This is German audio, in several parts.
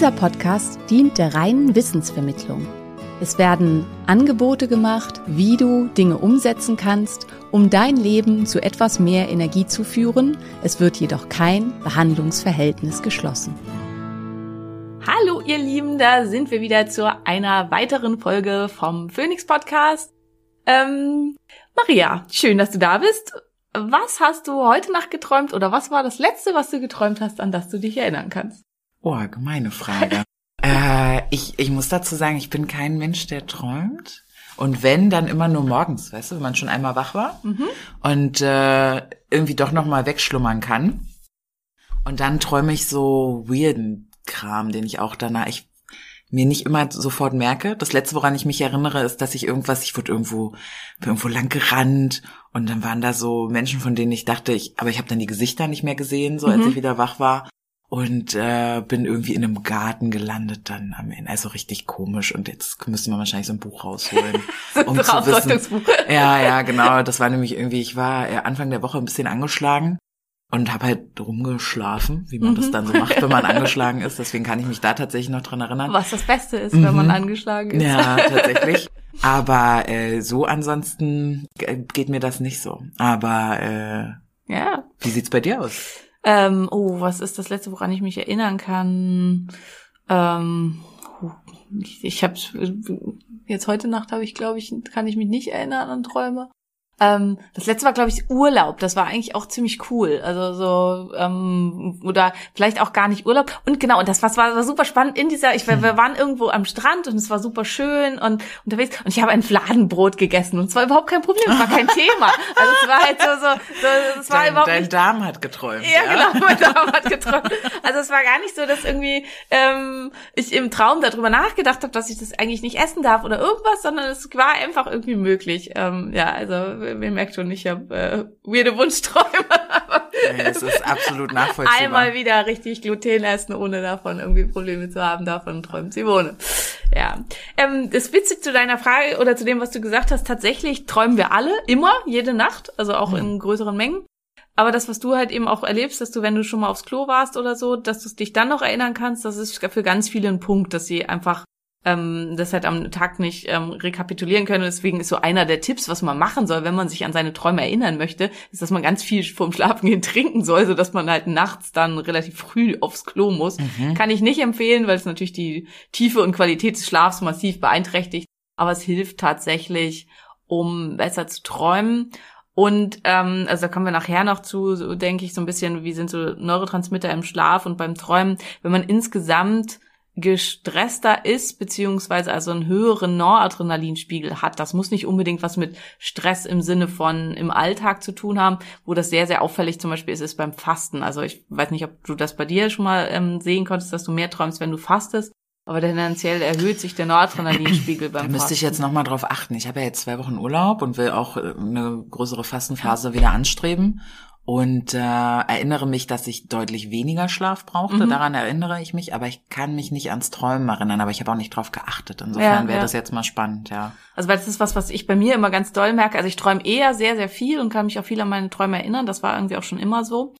Dieser Podcast dient der reinen Wissensvermittlung. Es werden Angebote gemacht, wie du Dinge umsetzen kannst, um dein Leben zu etwas mehr Energie zu führen. Es wird jedoch kein Behandlungsverhältnis geschlossen. Hallo ihr Lieben, da sind wir wieder zu einer weiteren Folge vom Phoenix Podcast. Ähm, Maria, schön, dass du da bist. Was hast du heute Nacht geträumt oder was war das letzte, was du geträumt hast, an das du dich erinnern kannst? Oh, gemeine Frage. äh, ich, ich muss dazu sagen, ich bin kein Mensch, der träumt. Und wenn, dann immer nur morgens, weißt du, wenn man schon einmal wach war und äh, irgendwie doch noch mal wegschlummern kann. Und dann träume ich so weirden Kram, den ich auch danach, ich mir nicht immer sofort merke. Das letzte, woran ich mich erinnere, ist, dass ich irgendwas, ich wurde irgendwo, bin irgendwo lang gerannt und dann waren da so Menschen, von denen ich dachte, ich, aber ich habe dann die Gesichter nicht mehr gesehen, so als ich wieder wach war und äh, bin irgendwie in einem Garten gelandet dann am Ende. Also richtig komisch und jetzt müsste man wahrscheinlich so ein Buch rausholen. um zu wissen. Ja, ja, genau. Das war nämlich irgendwie, ich war äh, Anfang der Woche ein bisschen angeschlagen und habe halt rumgeschlafen, wie man das dann so macht, wenn man angeschlagen ist. Deswegen kann ich mich da tatsächlich noch dran erinnern. Was das Beste ist, wenn man angeschlagen ist. Ja, tatsächlich. Aber äh, so ansonsten äh, geht mir das nicht so. Aber äh, Ja. wie sieht's bei dir aus? Ähm, oh, was ist das letzte, woran ich mich erinnern kann? Ähm, ich, ich habe jetzt heute Nacht habe ich, glaube ich, kann ich mich nicht erinnern an Träume. Ähm, das letzte war, glaube ich, Urlaub. Das war eigentlich auch ziemlich cool. Also so ähm, oder vielleicht auch gar nicht Urlaub. Und genau, und das war, war, war super spannend in dieser. Ich wir waren irgendwo am Strand und es war super schön und unterwegs. Und ich habe ein Fladenbrot gegessen und es war überhaupt kein Problem. Es war kein Thema. Also es war halt so so. so es war Dein, überhaupt dein nicht Darm hat geträumt. ja, genau, mein Traum hat geträumt. Also es war gar nicht so, dass irgendwie ähm, ich im Traum darüber nachgedacht habe, dass ich das eigentlich nicht essen darf oder irgendwas, sondern es war einfach irgendwie möglich. Ähm, ja, also ihr merkt schon, ich habe äh, weirde Wunschträume. Nee, das ist absolut nachvollziehbar. Einmal wieder richtig Gluten essen, ohne davon irgendwie Probleme zu haben. Davon träumt Simone. Ja. Ähm, das witzig zu deiner Frage oder zu dem, was du gesagt hast. Tatsächlich träumen wir alle immer, jede Nacht, also auch in größeren Mengen. Aber das, was du halt eben auch erlebst, dass du, wenn du schon mal aufs Klo warst oder so, dass du dich dann noch erinnern kannst, das ist für ganz viele ein Punkt, dass sie einfach ähm, das halt am Tag nicht ähm, rekapitulieren können. Deswegen ist so einer der Tipps, was man machen soll, wenn man sich an seine Träume erinnern möchte, ist, dass man ganz viel vorm Schlafengehen trinken soll, so dass man halt nachts dann relativ früh aufs Klo muss. Kann ich nicht empfehlen, weil es natürlich die Tiefe und Qualität des Schlafs massiv beeinträchtigt. Aber es hilft tatsächlich, um besser zu träumen. Und ähm, also da kommen wir nachher noch zu, so denke ich, so ein bisschen, wie sind so Neurotransmitter im Schlaf und beim Träumen, wenn man insgesamt gestresster ist, beziehungsweise also einen höheren Noradrenalinspiegel hat. Das muss nicht unbedingt was mit Stress im Sinne von im Alltag zu tun haben, wo das sehr, sehr auffällig zum Beispiel ist, ist beim Fasten. Also ich weiß nicht, ob du das bei dir schon mal ähm, sehen konntest, dass du mehr träumst, wenn du fastest. Aber tendenziell erhöht sich der Noradrenalinspiegel beim Da Fasten. müsste ich jetzt nochmal drauf achten. Ich habe ja jetzt zwei Wochen Urlaub und will auch äh, eine größere Fastenphase wieder anstreben. Und äh, erinnere mich, dass ich deutlich weniger Schlaf brauchte. Mhm. Daran erinnere ich mich, aber ich kann mich nicht ans Träumen erinnern. Aber ich habe auch nicht drauf geachtet. Insofern Ja, wäre ja. das jetzt mal spannend, ja. Also weil das ist was, was ich bei mir immer ganz doll merke. Also ich träume eher sehr, sehr viel und kann mich auch viel an meine Träume erinnern. Das war irgendwie auch schon immer so.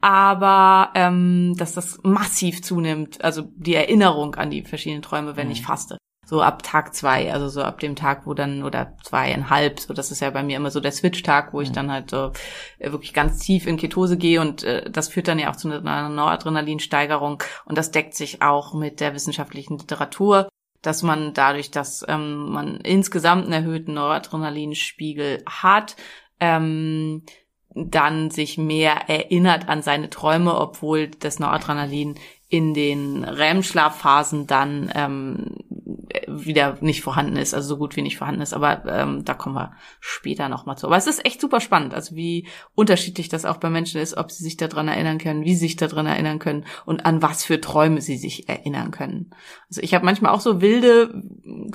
Aber ähm, dass das massiv zunimmt, also die Erinnerung an die verschiedenen Träume, wenn ich faste. So ab Tag zwei, also so ab dem Tag, wo dann, oder zweieinhalb, so das ist ja bei mir immer so der Switch-Tag, wo ich dann halt so äh, wirklich ganz tief in Ketose gehe und äh, das führt dann ja auch zu einer Noradrenalinsteigerung und das deckt sich auch mit der wissenschaftlichen Literatur dass man dadurch, dass ähm, man insgesamt einen erhöhten Noradrenalinspiegel hat, ähm, dann sich mehr erinnert an seine Träume, obwohl das Noradrenalin in den REM-Schlafphasen dann ähm, wieder nicht vorhanden ist, also so gut wie nicht vorhanden ist. Aber ähm, da kommen wir später nochmal zu. Aber es ist echt super spannend, also wie unterschiedlich das auch bei Menschen ist, ob sie sich daran erinnern können, wie sie sich daran erinnern können und an was für Träume sie sich erinnern können. Also ich habe manchmal auch so wilde,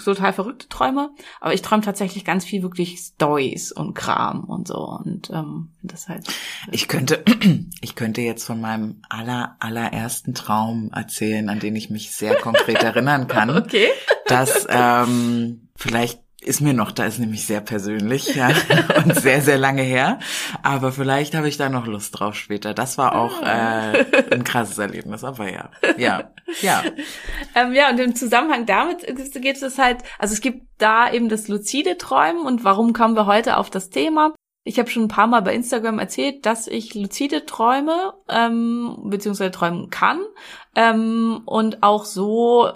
total verrückte Träume, aber ich träume tatsächlich ganz viel wirklich Stories und Kram und so. Und ähm, das halt. Ich könnte, ich könnte jetzt von meinem aller, allerersten Traum erzählen, an den ich mich sehr konkret erinnern kann. Okay. Das ähm, vielleicht ist mir noch, da ist nämlich sehr persönlich, ja, und sehr, sehr lange her. Aber vielleicht habe ich da noch Lust drauf später. Das war auch äh, ein krasses Erlebnis, aber ja. Ja, ja. Ähm, ja, und im Zusammenhang damit geht es halt, also es gibt da eben das luzide Träumen und warum kommen wir heute auf das Thema? Ich habe schon ein paar Mal bei Instagram erzählt, dass ich luzide träume, ähm, beziehungsweise träumen kann. Ähm, und auch so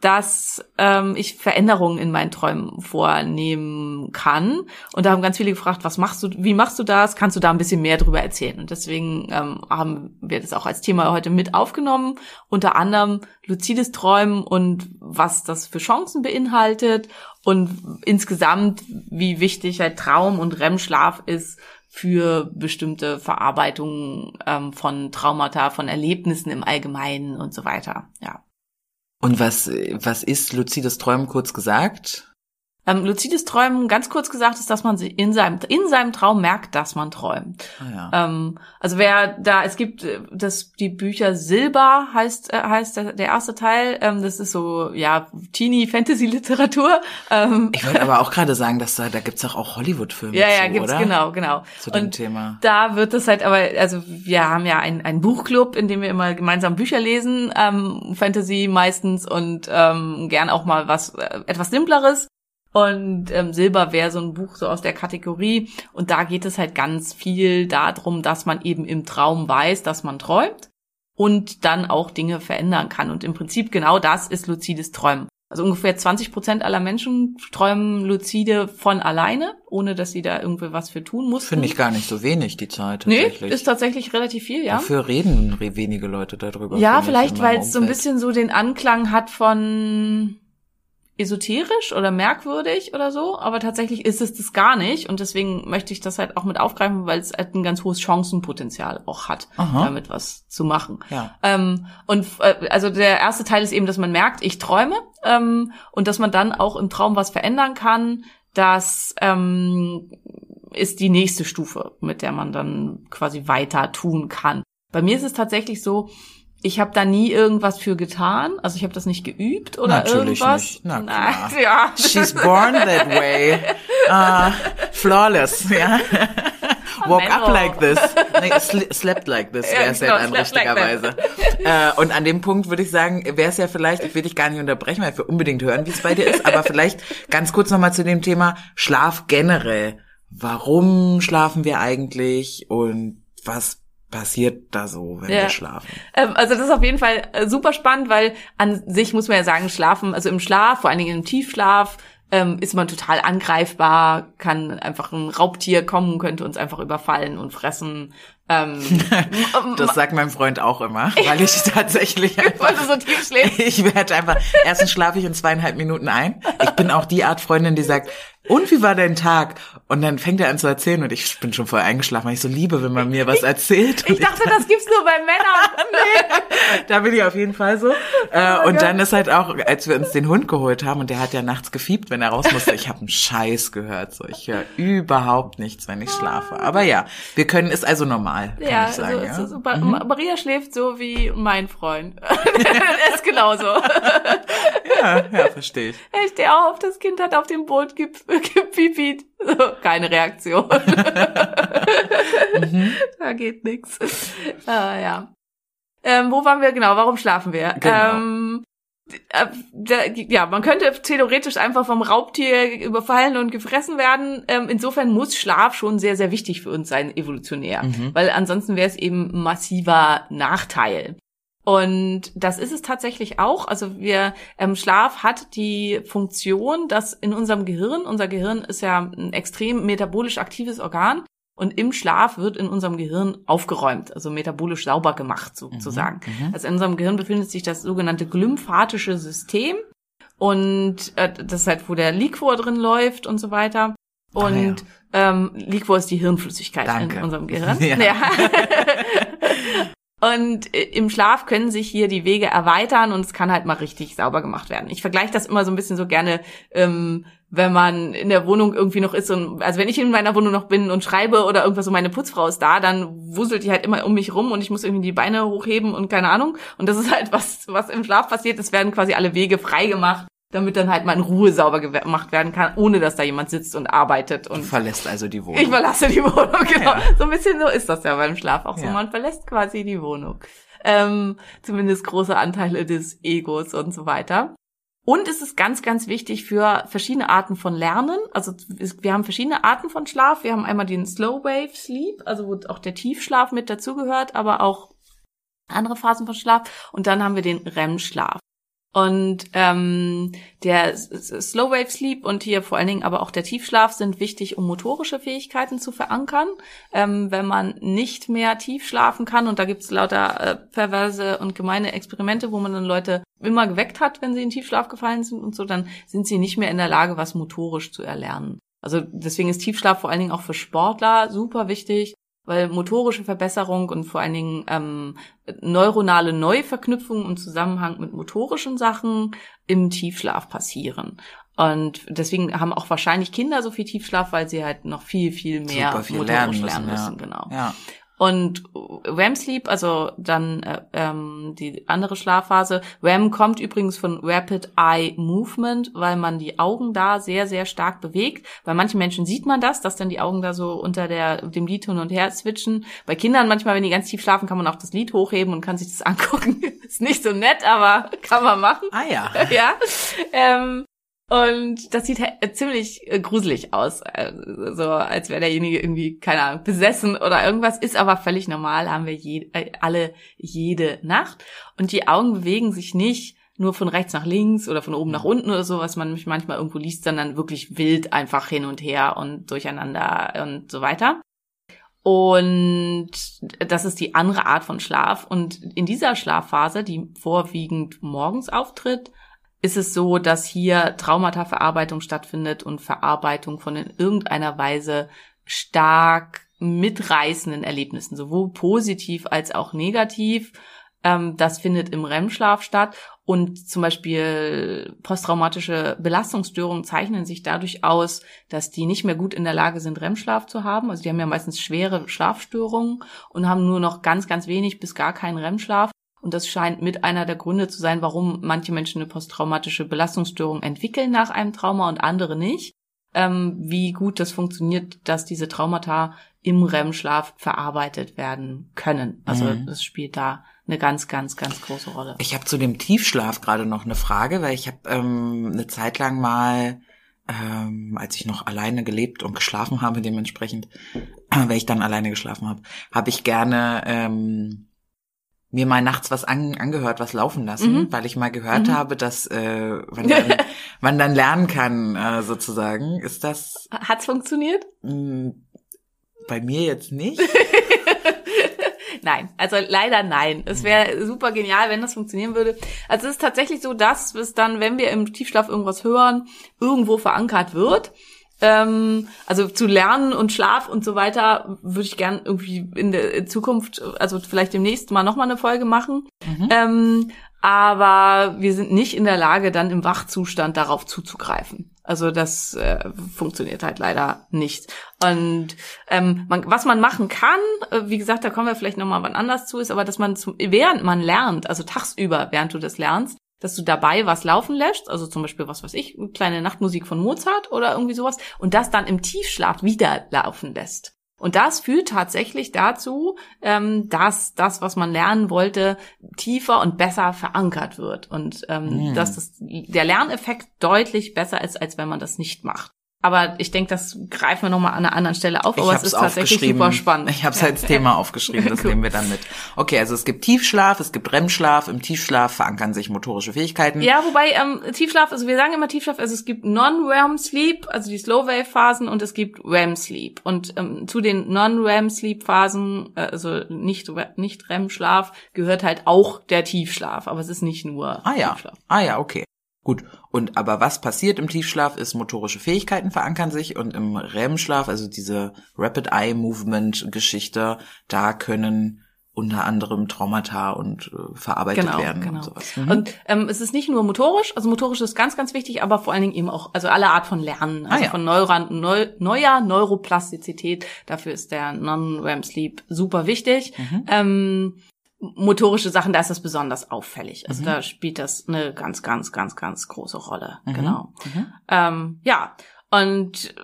dass ähm, ich Veränderungen in meinen Träumen vornehmen kann. Und da haben ganz viele gefragt, was machst du, wie machst du das? Kannst du da ein bisschen mehr drüber erzählen? Und deswegen ähm, haben wir das auch als Thema heute mit aufgenommen. Unter anderem luzides Träumen und was das für Chancen beinhaltet und insgesamt, wie wichtig halt Traum und REM-Schlaf ist für bestimmte Verarbeitungen ähm, von Traumata, von Erlebnissen im Allgemeinen und so weiter. Ja. Und was, was ist luzides Träumen kurz gesagt? Ähm, luzides Träumen, ganz kurz gesagt, ist, dass man sich in seinem, in seinem Traum merkt, dass man träumt. Ah, ja. Ähm, also wer da, es gibt äh, das, die Bücher Silber heißt, äh, heißt der, der erste Teil. Ähm, das ist so, ja, Teenie-Fantasy-Literatur. Ähm, Ich wollte aber auch gerade sagen, dass da, da gibt's doch auch Hollywood-Filme ja, ja, zu, gibt's, oder? genau, genau. Zu dem Und Thema. Da wird es halt aber, also wir haben ja einen, einen Buchclub, in dem wir immer gemeinsam Bücher lesen, ähm, Fantasy meistens und ähm, gern auch mal was äh, etwas simpleres. Und ähm, Silber wäre so ein Buch so aus der Kategorie. Und da geht es halt ganz viel darum, dass man eben im Traum weiß, dass man träumt und dann auch Dinge verändern kann. Und im Prinzip genau das ist luzides Träumen. Also ungefähr 20 Prozent aller Menschen träumen lucide von alleine, ohne dass sie da irgendwie was für tun mussten. Finde ich gar nicht so wenig, die Zeit Nee, tatsächlich. ist tatsächlich relativ viel, ja. Dafür reden re- wenige Leute darüber. Ja, vielleicht, weil es so ein bisschen so den Anklang hat von esoterisch oder merkwürdig oder so, aber tatsächlich ist es das gar nicht und deswegen möchte ich das halt auch mit aufgreifen, weil es halt ein ganz hohes Chancenpotenzial auch hat, Aha. damit was zu machen. Ja. Ähm, und äh, also der erste Teil ist eben, dass man merkt, ich träume ähm, und dass man dann auch im Traum was verändern kann. Das ähm, ist die nächste Stufe, mit der man dann quasi weiter tun kann. Bei mir ist es tatsächlich so, ich habe da nie irgendwas für getan, also ich habe das nicht geübt oder Natürlich irgendwas. nicht. Na Nein, klar. ja. She's born that way. Uh, flawless, ja. Walk Menno. up like this. Nee, sl slept like this, wäre es genau, ja dann slept like richtigerweise. äh, und an dem Punkt würde ich sagen, wäre es ja vielleicht, ich will dich gar nicht unterbrechen, weil wir unbedingt hören, wie es bei dir ist, aber vielleicht ganz kurz nochmal zu dem Thema Schlaf generell. Warum schlafen wir eigentlich und was passiert da so, wenn Ja. wir schlafen? Ähm, also das ist auf jeden Fall äh, super spannend, weil an sich muss man ja sagen, schlafen, also im Schlaf, vor allen Dingen im Tiefschlaf, ähm, ist man total angreifbar, kann einfach ein Raubtier kommen, könnte uns einfach überfallen und fressen. Ähm, Das sagt mein Freund auch immer, weil ich tatsächlich weil einfach du so tief schläfst. Ich werde einfach, erstens schlafe ich in zweieinhalb Minuten ein. Ich bin auch die Art Freundin, die sagt, und wie war dein Tag? Und dann fängt er an zu erzählen und ich bin schon voll eingeschlafen, weil ich so liebe, wenn man mir was erzählt. Ich dachte, das gibt's nur bei Männern. da bin ich auf jeden Fall so. Äh, Oh und Gott. dann ist halt auch, als wir uns den Hund geholt haben und der hat ja nachts gefiebt, wenn er raus musste, ich habe einen Scheiß gehört. So, ich höre überhaupt nichts, wenn ich schlafe. Aber ja, wir können, ist also normal, kann Ja, ich sagen. so, ja? so, so, Maria schläft so wie mein Freund. er ist genauso. ja, ja, verstehe ich. Er steht auf, das Kind hat auf dem Boot gep gepipiet. So, keine Reaktion. Da geht nix. Ah, ja. Ähm, wo waren wir genau? Warum schlafen wir? Genau. Ähm, äh, da, ja, man könnte theoretisch einfach vom Raubtier überfallen und gefressen werden. Ähm, insofern muss Schlaf schon sehr, sehr wichtig für uns sein, evolutionär. Weil ansonsten wäre es eben massiver Nachteil. Und das ist es tatsächlich auch. Also wir ähm, Schlaf hat die Funktion, dass in unserem Gehirn, unser Gehirn ist ja ein extrem metabolisch aktives Organ Und im Schlaf wird in unserem Gehirn aufgeräumt, also metabolisch sauber gemacht sozusagen. Also in unserem Gehirn befindet sich das sogenannte glymphatische System. Und äh, das ist halt, wo der Liquor drin läuft und so weiter. Und ähm, Liquor ist die Hirnflüssigkeit Danke. in unserem Gehirn. Ja. Und äh, im Schlaf können sich hier die Wege erweitern und es kann halt mal richtig sauber gemacht werden. Ich vergleiche das immer so ein bisschen so gerne, ähm, wenn man in der Wohnung irgendwie noch ist und also wenn ich in meiner Wohnung noch bin und schreibe oder irgendwas so meine Putzfrau ist da, dann wuselt die halt immer um mich rum und ich muss irgendwie die Beine hochheben und keine Ahnung. Und das ist halt was, was im Schlaf passiert. Es werden quasi alle Wege frei gemacht, damit dann halt mal in Ruhe sauber gemacht werden kann, ohne dass da jemand sitzt und arbeitet Du und verlässt also die Wohnung. ich verlasse die Wohnung, genau. Ja. So ein bisschen so ist das ja beim Schlaf auch so. Ja. Man verlässt quasi die Wohnung. Ähm, zumindest große Anteile des Egos und so weiter. Und es ist ganz, ganz wichtig für verschiedene Arten von Lernen. Also wir haben verschiedene Arten von Schlaf. Wir haben einmal den Slow Wave Sleep, also wo auch der Tiefschlaf mit dazugehört, aber auch andere Phasen von Schlaf. Und dann haben wir den REM-Schlaf. Und ähm, der Slow Wave Sleep und hier vor allen Dingen aber auch der Tiefschlaf sind wichtig, um motorische Fähigkeiten zu verankern. Ähm, wenn man nicht mehr tief schlafen kann, und da gibt's lauter äh, perverse und gemeine Experimente, wo man dann Leute immer geweckt hat, wenn sie in Tiefschlaf gefallen sind und so, dann sind sie nicht mehr in der Lage, was motorisch zu erlernen. Also deswegen ist Tiefschlaf vor allen Dingen auch für Sportler super wichtig, weil motorische Verbesserung und vor allen Dingen ähm, neuronale Neuverknüpfung im Zusammenhang mit motorischen Sachen im Tiefschlaf passieren. Und deswegen haben auch wahrscheinlich Kinder so viel Tiefschlaf, weil sie halt noch viel, viel mehr viel motorisch lernen lernen müssen, müssen. ja. Genau. Ja. Und REM Sleep, also dann äh, ähm, die andere Schlafphase. REM kommt übrigens von Rapid Eye Movement, weil man die Augen da sehr, sehr stark bewegt. Bei manchen Menschen sieht man das, dass dann die Augen da so unter der, dem Lied hin und her switchen. Bei Kindern manchmal, wenn die ganz tief schlafen, kann man auch das Lied hochheben und kann sich das angucken. Ist nicht so nett, aber kann man machen. Ah ja. ja. Ähm, und das sieht he- ziemlich äh, gruselig aus. Äh, so als wäre derjenige irgendwie, keine Ahnung, besessen oder irgendwas. Ist aber völlig normal, haben wir je, äh, alle jede Nacht. Und die Augen bewegen sich nicht nur von rechts nach links oder von oben nach unten oder so, was man mich manchmal irgendwo liest, sondern wirklich wild einfach hin und her und durcheinander und so weiter. Und das ist die andere Art von Schlaf. Und in dieser Schlafphase, die vorwiegend morgens auftritt, ist es so, dass hier Traumata-Verarbeitung stattfindet und Verarbeitung von in irgendeiner Weise stark mitreißenden Erlebnissen, sowohl positiv als auch negativ. Ähm, das findet im REM-Schlaf statt. Und zum Beispiel posttraumatische Belastungsstörungen zeichnen sich dadurch aus, dass die nicht mehr gut in der Lage sind, REM-Schlaf zu haben. Also die haben ja meistens schwere Schlafstörungen und haben nur noch ganz, ganz wenig bis gar keinen REM-Schlaf. Und das scheint mit einer der Gründe zu sein, warum manche Menschen eine posttraumatische Belastungsstörung entwickeln nach einem Trauma und andere nicht. Ähm, wie gut das funktioniert, dass diese Traumata im REM-Schlaf verarbeitet werden können. Also Mhm. das spielt da eine ganz, ganz, ganz große Rolle. Ich habe zu dem Tiefschlaf gerade noch eine Frage, weil ich habe ähm, eine Zeit lang mal, ähm, als ich noch alleine gelebt und geschlafen habe, dementsprechend, weil ich dann alleine geschlafen habe, habe ich gerne ähm, mir mal nachts was an, angehört, was laufen lassen, Mhm. weil ich mal gehört Mhm. habe, dass äh, man, dann, man dann lernen kann, äh, sozusagen. Ist das Hat's funktioniert? mh, bei mir jetzt nicht? Nein, also leider nein. Es wäre super genial, wenn das funktionieren würde. Also es ist tatsächlich so, dass es dann, wenn wir im Tiefschlaf irgendwas hören, irgendwo verankert wird. Ähm, also zu lernen und Schlaf und so weiter würde ich gern irgendwie in der Zukunft, also vielleicht demnächst mal nochmal eine Folge machen. Ähm, aber wir sind nicht in der Lage, dann im Wachzustand darauf zuzugreifen. Also das äh, funktioniert halt leider nicht. Und ähm, man, was man machen kann, äh, wie gesagt, da kommen wir vielleicht nochmal wann anders zu, ist aber, dass man zum, während man lernt, also tagsüber, während du das lernst, dass du dabei was laufen lässt, also zum Beispiel, was weiß ich, eine kleine Nachtmusik von Mozart oder irgendwie sowas, und das dann im Tiefschlaf wieder laufen lässt. Und das führt tatsächlich dazu, ähm, dass das, was man lernen wollte, tiefer und besser verankert wird. Und ähm, Mhm. dass das, der Lerneffekt deutlich besser ist, als wenn man das nicht macht. Aber ich denke, das greifen wir nochmal an einer anderen Stelle auf. Aber es ist tatsächlich super spannend. Ich habe es als Thema aufgeschrieben, das nehmen wir dann mit. Okay, also es gibt Tiefschlaf, es gibt REM-Schlaf. Im Tiefschlaf verankern sich motorische Fähigkeiten. Ja, wobei ähm, Tiefschlaf, also wir sagen immer Tiefschlaf, also es gibt Non-REM-Sleep, also die Slow-Wave-Phasen und es gibt REM-Sleep. Und ähm, zu den Non-REM-Sleep-Phasen, äh, also nicht, nicht REM-Schlaf, gehört halt auch der Tiefschlaf. Aber es ist nicht nur Ah ja. Tiefschlaf. Ah ja, okay. Gut. Und aber was passiert im Tiefschlaf ist, motorische Fähigkeiten verankern sich und im REM-Schlaf, also diese Rapid Eye Movement Geschichte, da können unter anderem Traumata und äh, verarbeitet Genau, werden genau. und sowas. Mhm. Und ähm, es ist nicht nur motorisch, also motorisch ist ganz, ganz wichtig, aber vor allen Dingen eben auch, also alle Art von Lernen, also Ah, ja. von Neuran, neu, neuer Neuroplastizität. Dafür ist der Non-REM-Sleep super wichtig. Mhm. Ähm, motorische Sachen, da ist das besonders auffällig. Mhm. Also da spielt das eine ganz, ganz, ganz, ganz große Rolle. Mhm. Genau. Mhm. Ähm, ja. Und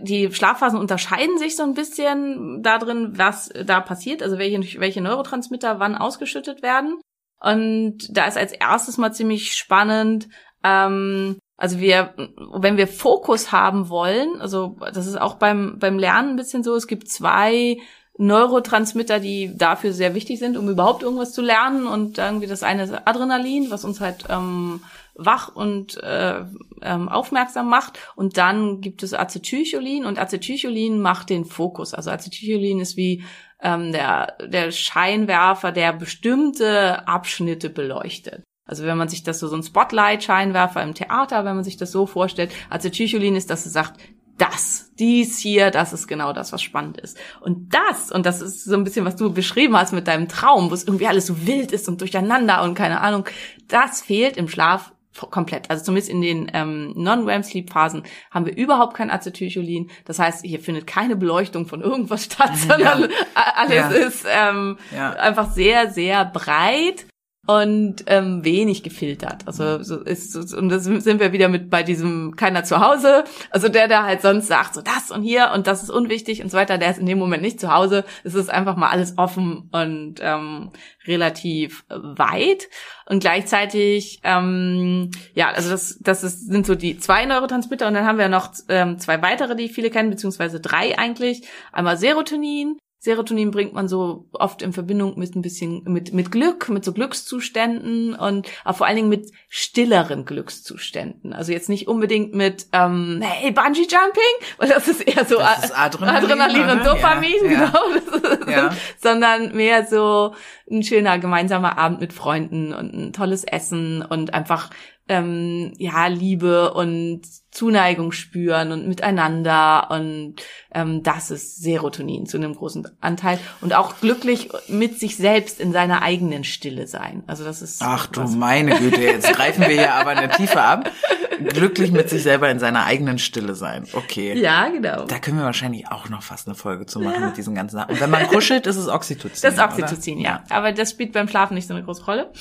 die Schlafphasen unterscheiden sich so ein bisschen darin, was da passiert, also welche, welche Neurotransmitter wann ausgeschüttet werden. Und da ist als erstes mal ziemlich spannend, ähm, also wir, wenn wir Fokus haben wollen, also das ist auch beim, beim Lernen ein bisschen so, es gibt zwei Neurotransmitter, die dafür sehr wichtig sind, um überhaupt irgendwas zu lernen. Und irgendwie das eine ist Adrenalin, was uns halt ähm, wach und äh, ähm, aufmerksam macht. Und dann gibt es Acetylcholin und Acetylcholin macht den Fokus. Also Acetylcholin ist wie ähm, der, der Scheinwerfer, der bestimmte Abschnitte beleuchtet. Also wenn man sich das so, so ein Spotlight-Scheinwerfer im Theater, wenn man sich das so vorstellt, Acetylcholin ist, dass es sagt, das, dies hier, das ist genau das, was spannend ist. Und das, und das ist so ein bisschen, was du beschrieben hast mit deinem Traum, wo es irgendwie alles so wild ist und durcheinander und keine Ahnung, das fehlt im Schlaf komplett. Also zumindest in den ähm, Non-REM-Sleep-Phasen haben wir überhaupt kein Acetylcholin. Das heißt, hier findet keine Beleuchtung von irgendwas statt, sondern alles Ja. ist ähm, Ja. einfach sehr, sehr breit und ähm, wenig gefiltert. Also so ist und das sind wir wieder mit bei diesem keiner zu Hause. Also der, der halt sonst sagt so das und hier und das ist unwichtig und so weiter, der ist in dem Moment nicht zu Hause. Es ist einfach mal alles offen und ähm, relativ weit und gleichzeitig ähm, ja, also das das ist, sind so die zwei Neurotransmitter und dann haben wir noch ähm, zwei weitere, die viele kennen, beziehungsweise drei eigentlich. Einmal Serotonin, Serotonin bringt man so oft in Verbindung mit ein bisschen mit mit Glück, mit so Glückszuständen und aber vor allen Dingen mit stilleren Glückszuständen. Also jetzt nicht unbedingt mit ähm, hey Bungee Jumping, weil das ist eher so ist Adrenalin, Adrenalin und? Dopamin, Ja, genau, Ja. sondern mehr so ein schöner gemeinsamer Abend mit Freunden und ein tolles Essen und einfach ähm, ja Liebe und Zuneigung spüren und miteinander und ähm, das ist Serotonin zu einem großen Anteil und auch glücklich mit sich selbst in seiner eigenen Stille sein. Also das ist Ach du meine Güte, jetzt greifen wir hier aber eine Tiefe ab. Glücklich mit sich selber in seiner eigenen Stille sein. Okay. ja genau. Da können wir wahrscheinlich auch noch fast eine Folge zu machen mit diesen ganzen Sachen. Und wenn man kuschelt, ist es Oxytocin. Das ist Oxytocin, ja. Aber das spielt beim Schlafen nicht so eine große Rolle.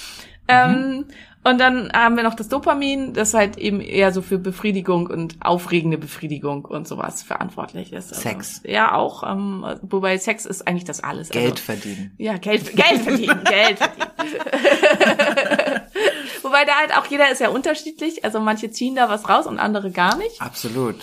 Ähm, und dann haben wir noch das Dopamin, das halt eben eher so für Befriedigung und aufregende Befriedigung und sowas verantwortlich ist. Also, Sex. Ja, auch. Ähm, wobei Sex ist eigentlich das alles. Geld Also, verdienen. ja, Geld, Geld verdienen, Geld verdienen. Wobei da halt auch jeder ist ja unterschiedlich. Also manche ziehen da was raus und andere gar nicht. Absolut.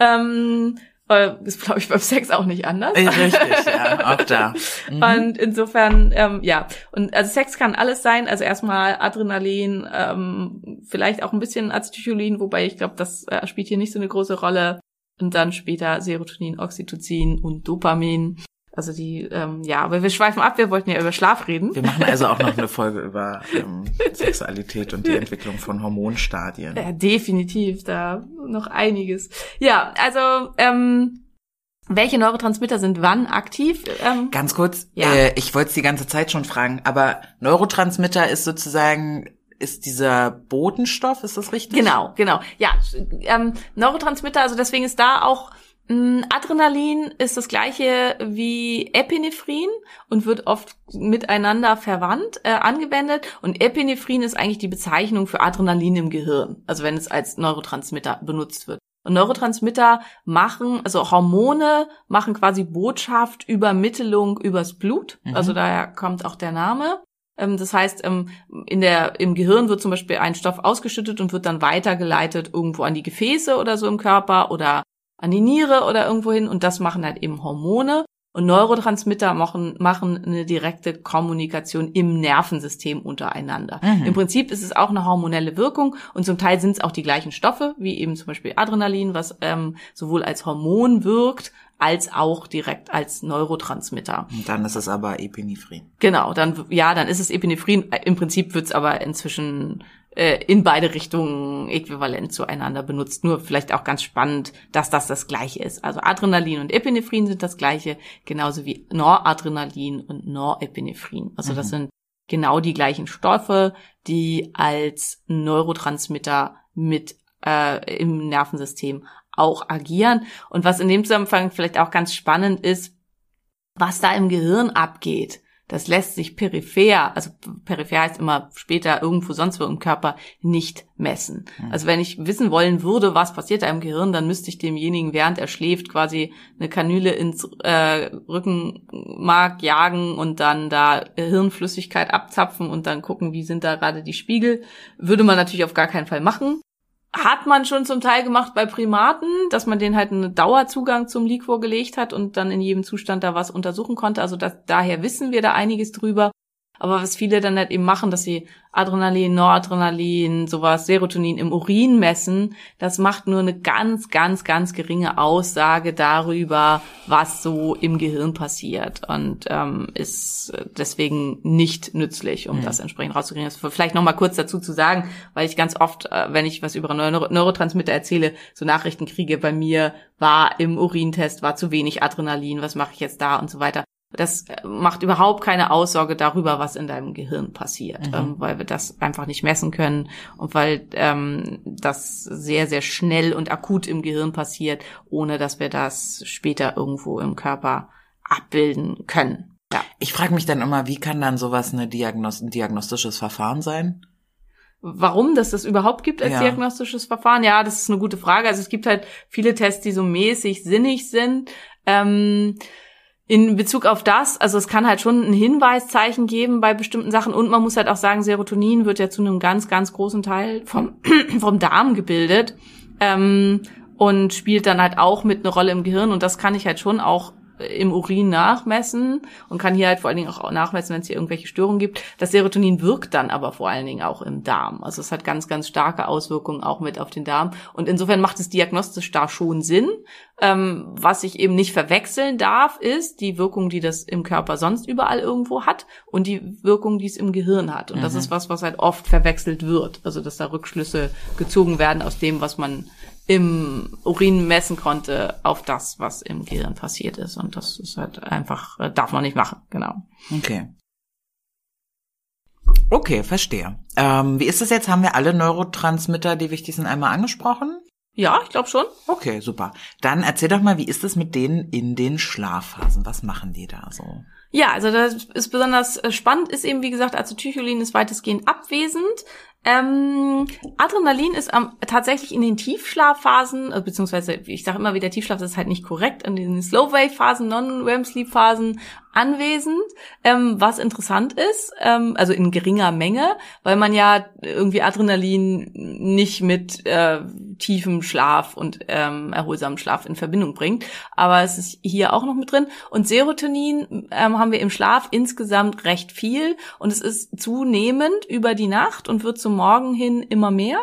Ähm, äh, ist, glaube ich, beim Sex auch nicht anders. Richtig, ja, auch da. Mhm. Und insofern, ähm, ja. Und also Sex kann alles sein. Also erstmal Adrenalin, ähm, vielleicht auch ein bisschen Acetylcholin, wobei ich glaube, das äh, spielt hier nicht so eine große Rolle. Und dann später Serotonin, Oxytocin und Dopamin. Also die, ähm, ja, aber wir schweifen ab, wir wollten ja über Schlaf reden. Wir machen also auch noch eine Folge über ähm, Sexualität und die Entwicklung von Hormonstadien. Ja, definitiv, da noch einiges. Ja, also, ähm, welche Neurotransmitter sind wann aktiv? Ähm, Ganz kurz, Ja. äh, ich wollte es die ganze Zeit schon fragen, aber Neurotransmitter ist sozusagen, ist dieser Botenstoff, ist das richtig? Genau, genau. Ja, ähm, Neurotransmitter, also deswegen ist da auch Adrenalin ist das gleiche wie Epinephrin und wird oft miteinander verwandt äh, angewendet und Epinephrin ist eigentlich die Bezeichnung für Adrenalin im Gehirn, also wenn es als Neurotransmitter benutzt wird. Und Neurotransmitter machen, also Hormone machen quasi Botschaft, Übermittelung übers Blut. Also daher kommt auch der Name. Ähm, Das heißt, ähm, in der, im Gehirn wird zum Beispiel ein Stoff ausgeschüttet und wird dann weitergeleitet irgendwo an die Gefäße oder so im Körper oder an die Niere oder irgendwo hin und das machen halt eben Hormone. Und Neurotransmitter machen, machen eine direkte Kommunikation im Nervensystem untereinander. Mhm. Im Prinzip ist es auch eine hormonelle Wirkung und zum Teil sind es auch die gleichen Stoffe, wie eben zum Beispiel Adrenalin, was ähm, sowohl als Hormon wirkt, als auch direkt als Neurotransmitter. Und dann ist es aber Epinephrin. Genau, dann ja, dann ist es Epinephrin. Im Prinzip wird's aber inzwischen äh, in beide Richtungen äquivalent zueinander benutzt. Nur vielleicht auch ganz spannend, dass das das gleiche ist. Also Adrenalin und Epinephrin sind das gleiche, genauso wie Noradrenalin und Norepinephrin. Also das sind genau die gleichen Stoffe, die als Neurotransmitter mit äh, im Nervensystem auch agieren. Und was in dem Zusammenhang vielleicht auch ganz spannend ist, was da im Gehirn abgeht, das lässt sich peripher, also peripher heißt immer später irgendwo sonst wo im Körper, nicht messen. Also wenn ich wissen wollen würde, was passiert da im Gehirn, dann müsste ich demjenigen, während er schläft, quasi eine Kanüle ins äh, Rückenmark jagen und dann da Hirnflüssigkeit abzapfen und dann gucken, wie sind da gerade die Spiegel. Würde man natürlich auf gar keinen Fall machen hat man schon zum Teil gemacht bei Primaten, dass man denen halt einen Dauerzugang zum Liquor gelegt hat und dann in jedem Zustand da was untersuchen konnte. Also das, daher wissen wir da einiges drüber. Aber was viele dann halt eben machen, dass sie Adrenalin, Noradrenalin, sowas, Serotonin im Urin messen, das macht nur eine ganz, ganz, ganz geringe Aussage darüber, was so im Gehirn passiert und ähm, ist deswegen nicht nützlich, um das entsprechend rauszukriegen. Das vielleicht noch mal kurz dazu zu sagen, weil ich ganz oft, äh, wenn ich was über Neuro Neurotransmitter erzähle, so Nachrichten kriege, bei mir war im Urintest war zu wenig Adrenalin, was mache ich jetzt da und so weiter. Das äh, macht überhaupt keine Aussage darüber, was in deinem Gehirn passiert, ähm, weil wir das einfach nicht messen können und weil ähm, das sehr, sehr schnell und akut im Gehirn passiert, ohne dass wir das später irgendwo im Körper abbilden können. Ja. Ich frage mich dann immer, wie kann dann sowas eine Diagnos ein diagnostisches Verfahren sein? Warum das das überhaupt gibt als Ja. diagnostisches Verfahren? Ja, das ist eine gute Frage. Also es gibt halt viele Tests, die so mäßig sinnig sind. Ähm, in Bezug auf das, also es kann halt schon ein Hinweiszeichen geben bei bestimmten Sachen und man muss halt auch sagen, Serotonin wird ja zu einem ganz, ganz großen Teil vom, vom Darm gebildet ähm, und spielt dann halt auch mit eine Rolle im Gehirn und das kann ich halt schon auch im Urin nachmessen und kann hier halt vor allen Dingen auch nachmessen, wenn es hier irgendwelche Störungen gibt. Das Serotonin wirkt dann aber vor allen Dingen auch im Darm. Also es hat ganz, ganz starke Auswirkungen auch mit auf den Darm. Und insofern macht es diagnostisch da schon Sinn. Ähm, was ich eben nicht verwechseln darf, ist die Wirkung, die das im Körper sonst überall irgendwo hat und die Wirkung, die es im Gehirn hat. Und das ist was, was halt oft verwechselt wird. Also dass da Rückschlüsse gezogen werden aus dem, was man im Urin messen konnte auf das, was im Gehirn passiert ist. Und das ist halt einfach, äh, darf man nicht machen, genau. Okay. Okay, verstehe. Ähm, wie ist das jetzt? Haben wir alle Neurotransmitter, die wichtig sind, einmal angesprochen? Ja, ich glaube schon. Okay, super. Dann erzähl doch mal, wie ist es mit denen in den Schlafphasen? Was machen die da so? Ja, also das ist besonders äh, spannend, ist eben, wie gesagt, Acetylcholin ist weitestgehend abwesend. Ähm, Adrenalin ist am, tatsächlich in den Tiefschlafphasen, äh, beziehungsweise ich sage immer wieder, Tiefschlaf ist halt nicht korrekt, in den Slow-Wave-Phasen, Non-REM-Sleep-Phasen anwesend, ähm, was interessant ist, ähm, also in geringer Menge, weil man ja irgendwie Adrenalin nicht mit äh, tiefem Schlaf und ähm, erholsamem Schlaf in Verbindung bringt. Aber es ist hier auch noch mit drin. Und Serotonin ähm, haben wir im Schlaf insgesamt recht viel und es ist zunehmend über die Nacht und wird zum Morgen hin immer mehr.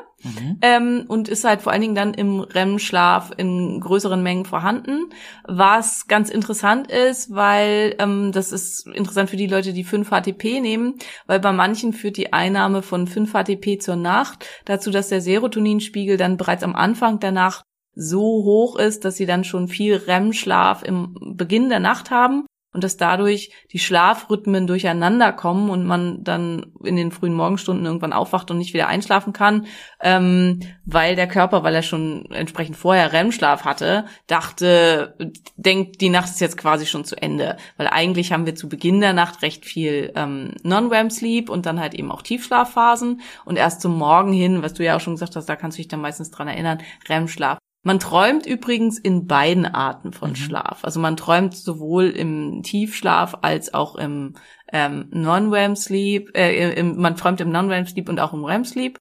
Ähm, und ist halt vor allen Dingen dann im REM-Schlaf in größeren Mengen vorhanden, was ganz interessant ist, weil ähm, das ist interessant für die Leute, die 5-HTP nehmen, weil bei manchen führt die Einnahme von 5-HTP zur Nacht dazu, dass der Serotoninspiegel dann bereits am Anfang der Nacht so hoch ist, dass sie dann schon viel REM-Schlaf im Beginn der Nacht haben und dass dadurch die Schlafrhythmen durcheinander kommen und man dann in den frühen Morgenstunden irgendwann aufwacht und nicht wieder einschlafen kann, ähm, weil der Körper, weil er schon entsprechend vorher REM-Schlaf hatte, dachte, denkt, die Nacht ist jetzt quasi schon zu Ende, weil eigentlich haben wir zu Beginn der Nacht recht viel ähm, Non-REM-Sleep und dann halt eben auch Tiefschlafphasen und erst zum Morgen hin, was du ja auch schon gesagt hast, da kannst du dich dann meistens dran erinnern, REM-Schlaf. Man träumt übrigens in beiden Arten von Schlaf. Also man träumt sowohl im Tiefschlaf als auch im ähm, Non-REM-Sleep. Äh, im, man träumt im Non-REM-Sleep und auch im REM-Sleep.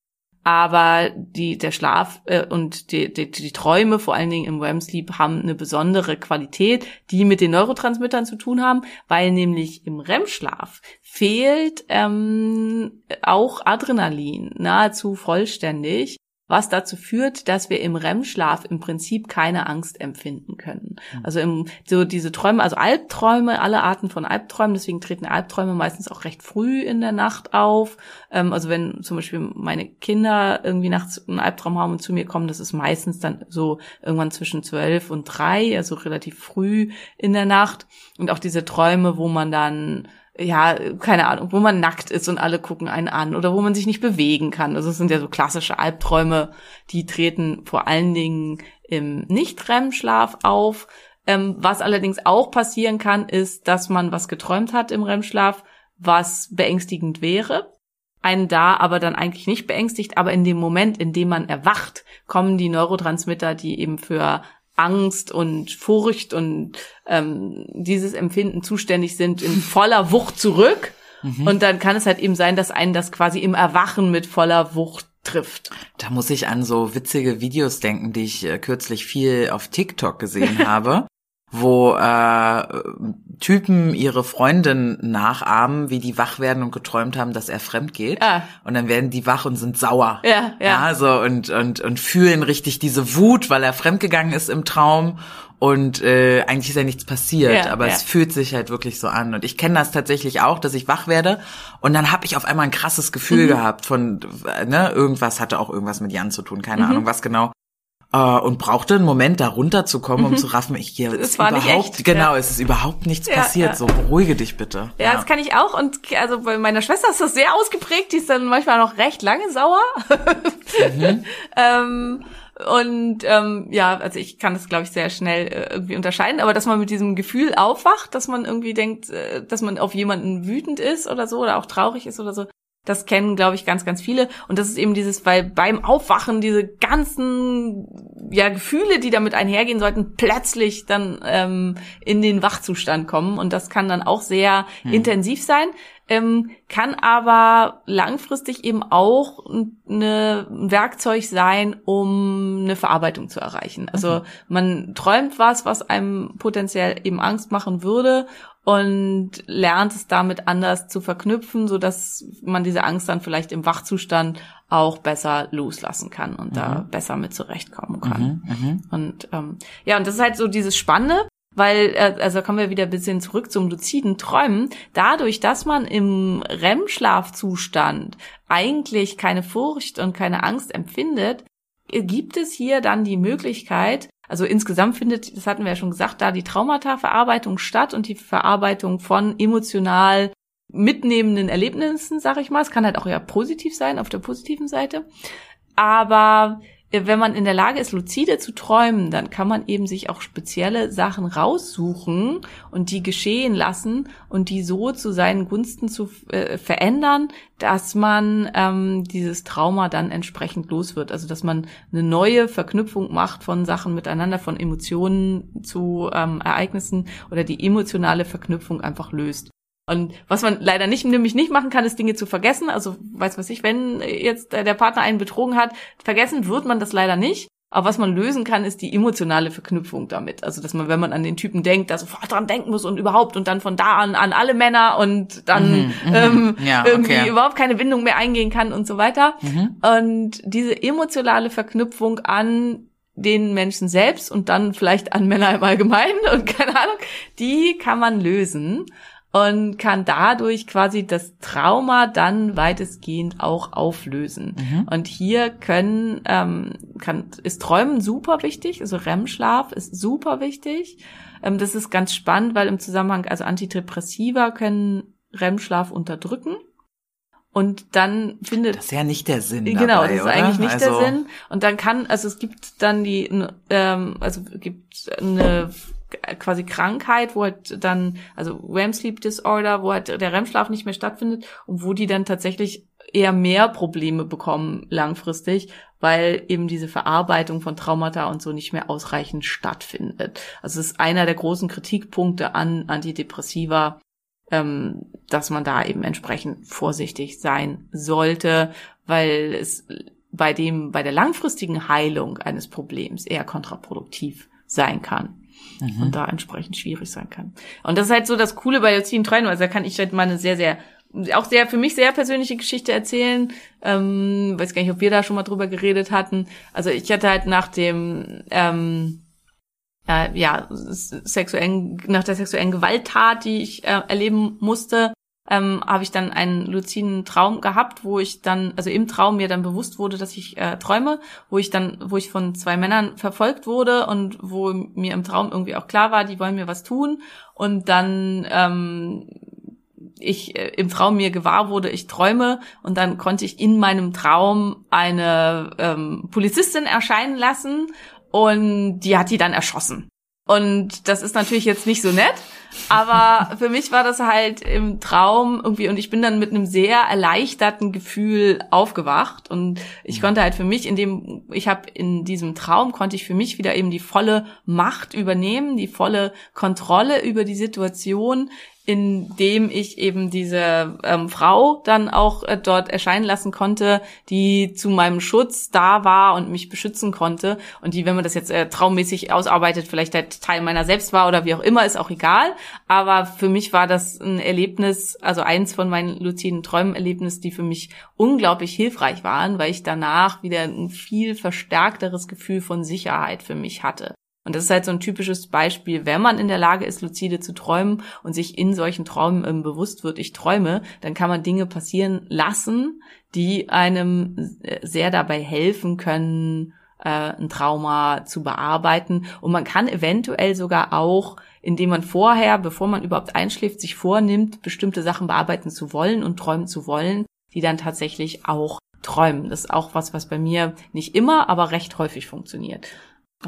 aber die, der Schlaf äh, und die, die, die Träume, vor allen Dingen im REM Sleep, haben eine besondere Qualität, die mit den Neurotransmittern zu tun haben, weil nämlich im REM-Schlaf fehlt ähm, auch Adrenalin nahezu vollständig was dazu führt, dass wir im REM-Schlaf im Prinzip keine Angst empfinden können. Also im, so diese Träume, also Albträume, alle Arten von Albträumen, deswegen treten Albträume meistens auch recht früh in der Nacht auf. Ähm, also wenn zum Beispiel meine Kinder irgendwie nachts einen Albtraum haben und zu mir kommen, das ist meistens dann so irgendwann zwischen zwölf und drei, also relativ früh in der Nacht. Und auch diese Träume, wo man dann ja, keine Ahnung, wo man nackt ist und alle gucken einen an oder wo man sich nicht bewegen kann. Also es sind ja so klassische Albträume, die treten vor allen Dingen im Nicht-REM-Schlaf auf. Ähm, was allerdings auch passieren kann, ist, dass man was geträumt hat im REM-Schlaf, was beängstigend wäre einen da aber dann eigentlich nicht beängstigt, aber in dem Moment, in dem man erwacht, kommen die Neurotransmitter, die eben für Angst und Furcht und ähm, dieses Empfinden zuständig sind, in voller Wucht zurück. Mhm. Und dann kann es halt eben sein, dass einen das quasi im Erwachen mit voller Wucht trifft. Da muss ich an so witzige Videos denken, die ich äh, kürzlich viel auf TikTok gesehen habe, wo äh, Typen ihre Freundin nachahmen, wie die wach werden und geträumt haben, dass er fremd geht. Ah. Und dann werden die wach und sind sauer. Ja, ja. ja so und, und, und fühlen richtig diese Wut, weil er fremdgegangen ist im Traum. Und äh, eigentlich ist ja nichts passiert, Ja, aber ja. es fühlt sich halt wirklich so an. Und ich kenne das tatsächlich auch, dass ich wach werde und dann habe ich auf einmal ein krasses Mhm. Gefühl gehabt von, äh, ne, irgendwas hatte auch irgendwas mit Jan zu tun, keine Mhm. Ahnung was genau. Äh, und brauchte einen Moment, da runterzukommen, um zu raffen, ich hier ist Mhm. war nicht überhaupt, echt, genau, ja. es ist überhaupt nichts Ja, passiert. ja. So beruhige dich bitte. Ja, das kann ich auch. Und also bei meiner Schwester ist das sehr ausgeprägt. Die ist dann manchmal noch recht lange sauer. ähm, und ähm, ja, also ich kann das, glaube ich, sehr schnell äh, irgendwie unterscheiden. Aber dass man mit diesem Gefühl aufwacht, dass man irgendwie denkt, äh, dass man auf jemanden wütend ist oder so oder auch traurig ist oder so, das kennen, glaube ich, ganz, ganz viele. Und das ist eben dieses, weil beim Aufwachen diese ganzen ja, Gefühle, die damit einhergehen sollten, plötzlich dann ähm, in den Wachzustand kommen. Und das kann dann auch sehr intensiv sein, ähm, kann aber langfristig eben auch eine, ein Werkzeug sein, um eine Verarbeitung zu erreichen. Also man träumt was, was einem potenziell eben Angst machen würde und lernt es damit anders zu verknüpfen, so dass man diese Angst dann vielleicht im Wachzustand auch besser loslassen kann und da besser mit zurechtkommen kann. Und ähm, ja, und das ist halt so dieses Spannende, weil, äh, also kommen wir wieder ein bisschen zurück zum luziden Träumen. Dadurch, dass man im REM-Schlafzustand eigentlich keine Furcht und keine Angst empfindet, äh, gibt es hier dann die Möglichkeit, also insgesamt findet, das hatten wir ja schon gesagt, da die Traumata-Verarbeitung statt und die Verarbeitung von emotional mitnehmenden Erlebnissen, sag ich mal. Es kann halt auch ja positiv sein, auf der positiven Seite. Aber wenn man in der Lage ist, lucide zu träumen, dann kann man eben sich auch spezielle Sachen raussuchen und die geschehen lassen und die so zu seinen Gunsten zu äh, verändern, dass man ähm, dieses Trauma dann entsprechend los wird. Also dass man eine neue Verknüpfung macht von Sachen miteinander, von Emotionen zu ähm, Ereignissen oder die emotionale Verknüpfung einfach löst. Und was man leider nicht, nämlich nicht machen kann, ist Dinge zu vergessen. Also, weiß was ich, wenn jetzt der Partner einen betrogen hat, vergessen wird man das leider nicht. Aber was man lösen kann, ist die emotionale Verknüpfung damit. Also, dass man, wenn man an den Typen denkt, da sofort dran denken muss und überhaupt und dann von da an an alle Männer und dann ähm, Ja, irgendwie okay. überhaupt keine Bindung mehr eingehen kann und so weiter. Und diese emotionale Verknüpfung an den Menschen selbst und dann vielleicht an Männer im Allgemeinen und keine Ahnung, die kann man lösen und kann dadurch quasi das Trauma dann weitestgehend auch auflösen. Und hier können ähm, kann ist Träumen super wichtig, also REM-Schlaf ist super wichtig. Ähm, das ist ganz spannend, weil im Zusammenhang also Antidepressiva können REM-Schlaf unterdrücken. Und dann findet Das ist ja nicht der Sinn Genau, dabei, das ist oder? eigentlich nicht also, der Sinn. Und dann kann, also es gibt dann die, ähm, also gibt eine quasi Krankheit, wo halt dann, also REM Sleep Disorder, wo halt der REM-Schlaf nicht mehr stattfindet und wo die dann tatsächlich eher mehr Probleme bekommen langfristig, weil eben diese Verarbeitung von Traumata und so nicht mehr ausreichend stattfindet. Also es ist einer der großen Kritikpunkte an Antidepressiva, ähm, dass man da eben entsprechend vorsichtig sein sollte, weil es bei dem, bei der langfristigen Heilung eines Problems eher kontraproduktiv sein kann. Und da entsprechend schwierig sein kann. Und das ist halt so das Coole bei luziden Träumen, also da kann ich halt mal eine sehr, sehr auch sehr für mich sehr persönliche Geschichte erzählen. Ähm, weiß gar nicht, ob wir da schon mal drüber geredet hatten. Also ich hatte halt nach dem ähm, äh, ja sexuellen nach der sexuellen Gewalttat, die ich äh, erleben musste, ähm, habe ich dann einen luziden Traum gehabt, wo ich dann, also im Traum mir dann bewusst wurde, dass ich äh, träume, wo ich dann, wo ich von zwei Männern verfolgt wurde und wo mir im Traum irgendwie auch klar war, die wollen mir was tun. Und dann ähm, ich äh, im Traum mir gewahr wurde, ich träume. Und dann konnte ich in meinem Traum eine ähm, Polizistin erscheinen lassen. Und die hat die dann erschossen. Und das ist natürlich jetzt nicht so nett, aber für mich war das halt im Traum irgendwie und ich bin dann mit einem sehr erleichterten Gefühl aufgewacht. Und ich konnte halt für mich in dem ich habe in diesem Traum konnte ich für mich wieder eben die volle Macht übernehmen, die volle Kontrolle über die Situation, indem ich eben diese ähm, Frau dann auch äh, dort erscheinen lassen konnte, die zu meinem Schutz da war und mich beschützen konnte und die, wenn man das jetzt äh, traummäßig ausarbeitet, vielleicht der Teil meiner selbst war oder wie auch immer, ist auch egal. Aber für mich war das ein Erlebnis, also eins von meinen luziden Träumen-Erlebnis, die für mich unglaublich hilfreich waren, weil ich danach wieder ein viel verstärkteres Gefühl von Sicherheit für mich hatte. Und das ist halt so ein typisches Beispiel, wenn man in der Lage ist, lucide zu träumen und sich in solchen Träumen ähm, bewusst wird, ich träume, dann kann man Dinge passieren lassen, die einem äh, sehr dabei helfen können, äh, ein Trauma zu bearbeiten. Und man kann eventuell sogar auch, indem man vorher, bevor man überhaupt einschläft, sich vornimmt, bestimmte Sachen bearbeiten zu wollen und träumen zu wollen, die dann tatsächlich auch träumen. Das ist auch was, was bei mir nicht immer, aber recht häufig funktioniert.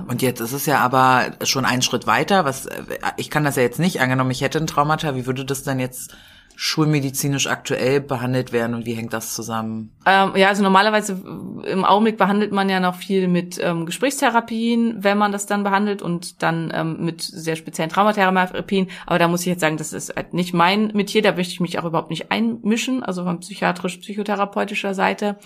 Und jetzt ist es ja aber schon einen Schritt weiter. Was ich kann das ja jetzt nicht. Angenommen, ich hätte ein Traumata, wie würde das dann jetzt schulmedizinisch aktuell behandelt werden und wie hängt das zusammen? Ähm, ja, also normalerweise im Augenblick behandelt man ja noch viel mit ähm, Gesprächstherapien, wenn man das dann behandelt und dann ähm, mit sehr speziellen Traumatherapien. Aber da muss ich jetzt sagen, das ist halt nicht mein Metier, da möchte ich mich auch überhaupt nicht einmischen, also von psychiatrisch-psychotherapeutischer Seite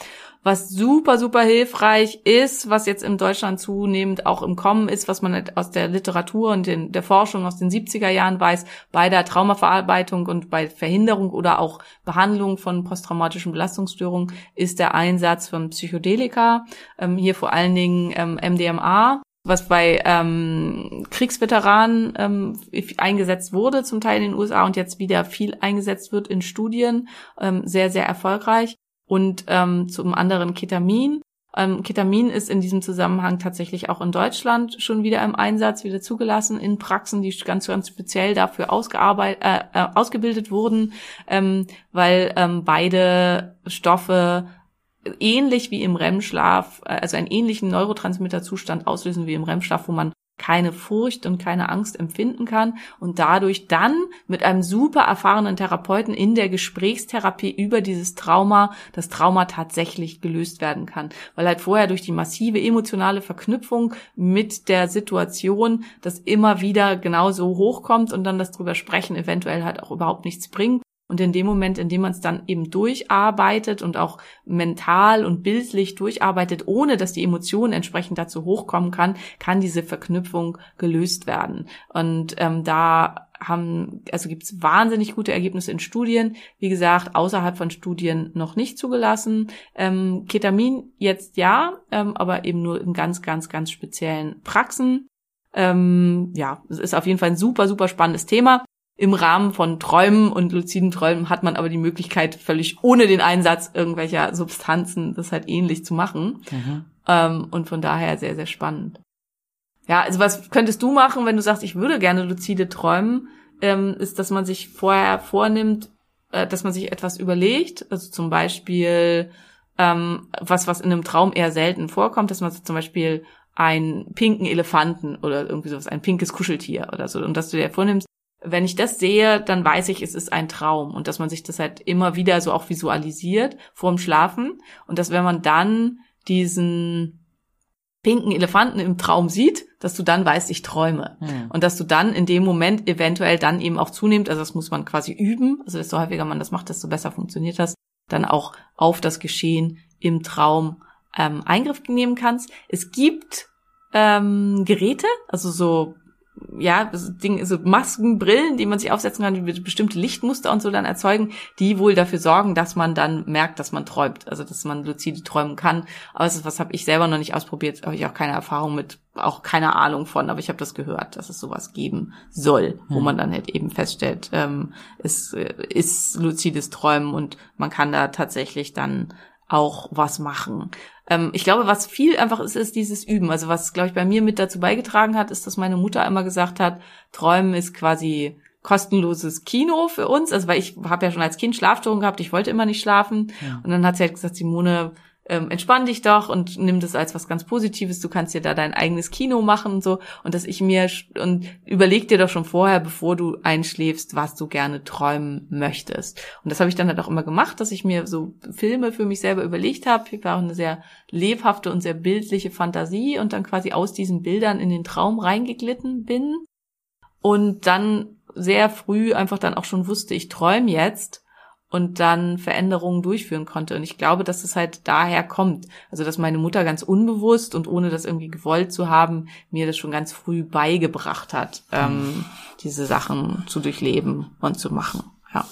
was super, super hilfreich ist, was jetzt in Deutschland zunehmend auch im Kommen ist, was man aus der Literatur und den, der Forschung aus den 70er Jahren weiß, bei der Traumaverarbeitung und bei Verhinderung oder auch Behandlung von posttraumatischen Belastungsstörungen, ist der Einsatz von Psychedelika, ähm, hier vor allen Dingen ähm, MDMA, was bei ähm, Kriegsveteranen ähm, eingesetzt wurde, zum Teil in den USA und jetzt wieder viel eingesetzt wird in Studien, ähm, sehr, sehr erfolgreich und ähm, zum anderen Ketamin. Ähm, Ketamin ist in diesem Zusammenhang tatsächlich auch in Deutschland schon wieder im Einsatz, wieder zugelassen in Praxen, die ganz, ganz speziell dafür ausgearbeitet, äh, äh, ausgebildet wurden, ähm, weil ähm, beide Stoffe ähnlich wie im REM-Schlaf, äh, also einen ähnlichen Neurotransmitterzustand auslösen wie im REM-Schlaf, wo man keine Furcht und keine Angst empfinden kann und dadurch dann mit einem super erfahrenen Therapeuten in der Gesprächstherapie über dieses Trauma, das Trauma tatsächlich gelöst werden kann. Weil halt vorher durch die massive emotionale Verknüpfung mit der Situation das immer wieder genauso hochkommt und dann das drüber sprechen eventuell halt auch überhaupt nichts bringt und in dem Moment, in dem man es dann eben durcharbeitet und auch mental und bildlich durcharbeitet, ohne dass die Emotion entsprechend dazu hochkommen kann, kann diese Verknüpfung gelöst werden. Und ähm, da haben, also gibt es wahnsinnig gute Ergebnisse in Studien. Wie gesagt, außerhalb von Studien noch nicht zugelassen. Ähm, Ketamin jetzt ja, ähm, aber eben nur in ganz, ganz, ganz speziellen Praxen. Ähm, ja, es ist auf jeden Fall ein super, super spannendes Thema. Im Rahmen von Träumen und luziden Träumen hat man aber die Möglichkeit, völlig ohne den Einsatz irgendwelcher Substanzen das halt ähnlich zu machen. Mhm. Ähm, und von daher sehr, sehr spannend. Ja, also was könntest du machen, wenn du sagst, ich würde gerne luzide träumen, ähm, ist, dass man sich vorher vornimmt, äh, dass man sich etwas überlegt, also zum Beispiel ähm, was, was in einem Traum eher selten vorkommt, dass man zum Beispiel einen pinken Elefanten oder irgendwie sowas, ein pinkes Kuscheltier oder so, und dass du dir vornimmst, wenn ich das sehe, dann weiß ich, es ist ein Traum und dass man sich das halt immer wieder so auch visualisiert vorm Schlafen und dass wenn man dann diesen pinken Elefanten im Traum sieht, dass du dann weißt, ich träume. Hm. Und dass du dann in dem Moment eventuell dann eben auch zunehmend, also das muss man quasi üben, also desto häufiger man das macht, desto besser funktioniert das, dann auch auf das Geschehen im Traum ähm, Eingriff nehmen kannst. Es gibt ähm, Geräte, also so ja, Ding, so Masken, Brillen, die man sich aufsetzen kann, die bestimmte Lichtmuster und so dann erzeugen, die wohl dafür sorgen, dass man dann merkt, dass man träumt, also dass man luzide träumen kann. Aber das ist was habe ich selber noch nicht ausprobiert, habe ich auch keine Erfahrung mit, auch keine Ahnung von, aber ich habe das gehört, dass es sowas geben soll, wo Hm. man dann halt eben feststellt, ähm, es äh, ist luzides Träumen und man kann da tatsächlich dann auch was machen. Ähm, ich glaube, was viel einfach ist, ist dieses Üben. Also was, glaube ich, bei mir mit dazu beigetragen hat, ist, dass meine Mutter immer gesagt hat, Träumen ist quasi kostenloses Kino für uns. Also weil ich habe ja schon als Kind Schlafstörungen gehabt, ich wollte immer nicht schlafen. Und dann hat sie halt gesagt, Simone, ähm, entspann dich doch und nimm das als was ganz Positives. Du kannst dir da dein eigenes Kino machen und so. Und dass ich mir und überleg dir doch schon vorher, bevor du einschläfst, was du gerne träumen möchtest. Und das habe ich dann halt auch immer gemacht, dass ich mir so Filme für mich selber überlegt habe. Ich war auch eine sehr lebhafte und sehr bildliche Fantasie und dann quasi aus diesen Bildern in den Traum reingeglitten bin und dann sehr früh einfach dann auch schon wusste, ich träume jetzt und dann Veränderungen durchführen konnte. Und ich glaube, dass es halt daher kommt. Also, dass meine Mutter ganz unbewusst und ohne das irgendwie gewollt zu haben, mir das schon ganz früh beigebracht hat, ähm, diese Sachen zu durchleben und zu machen. Ja.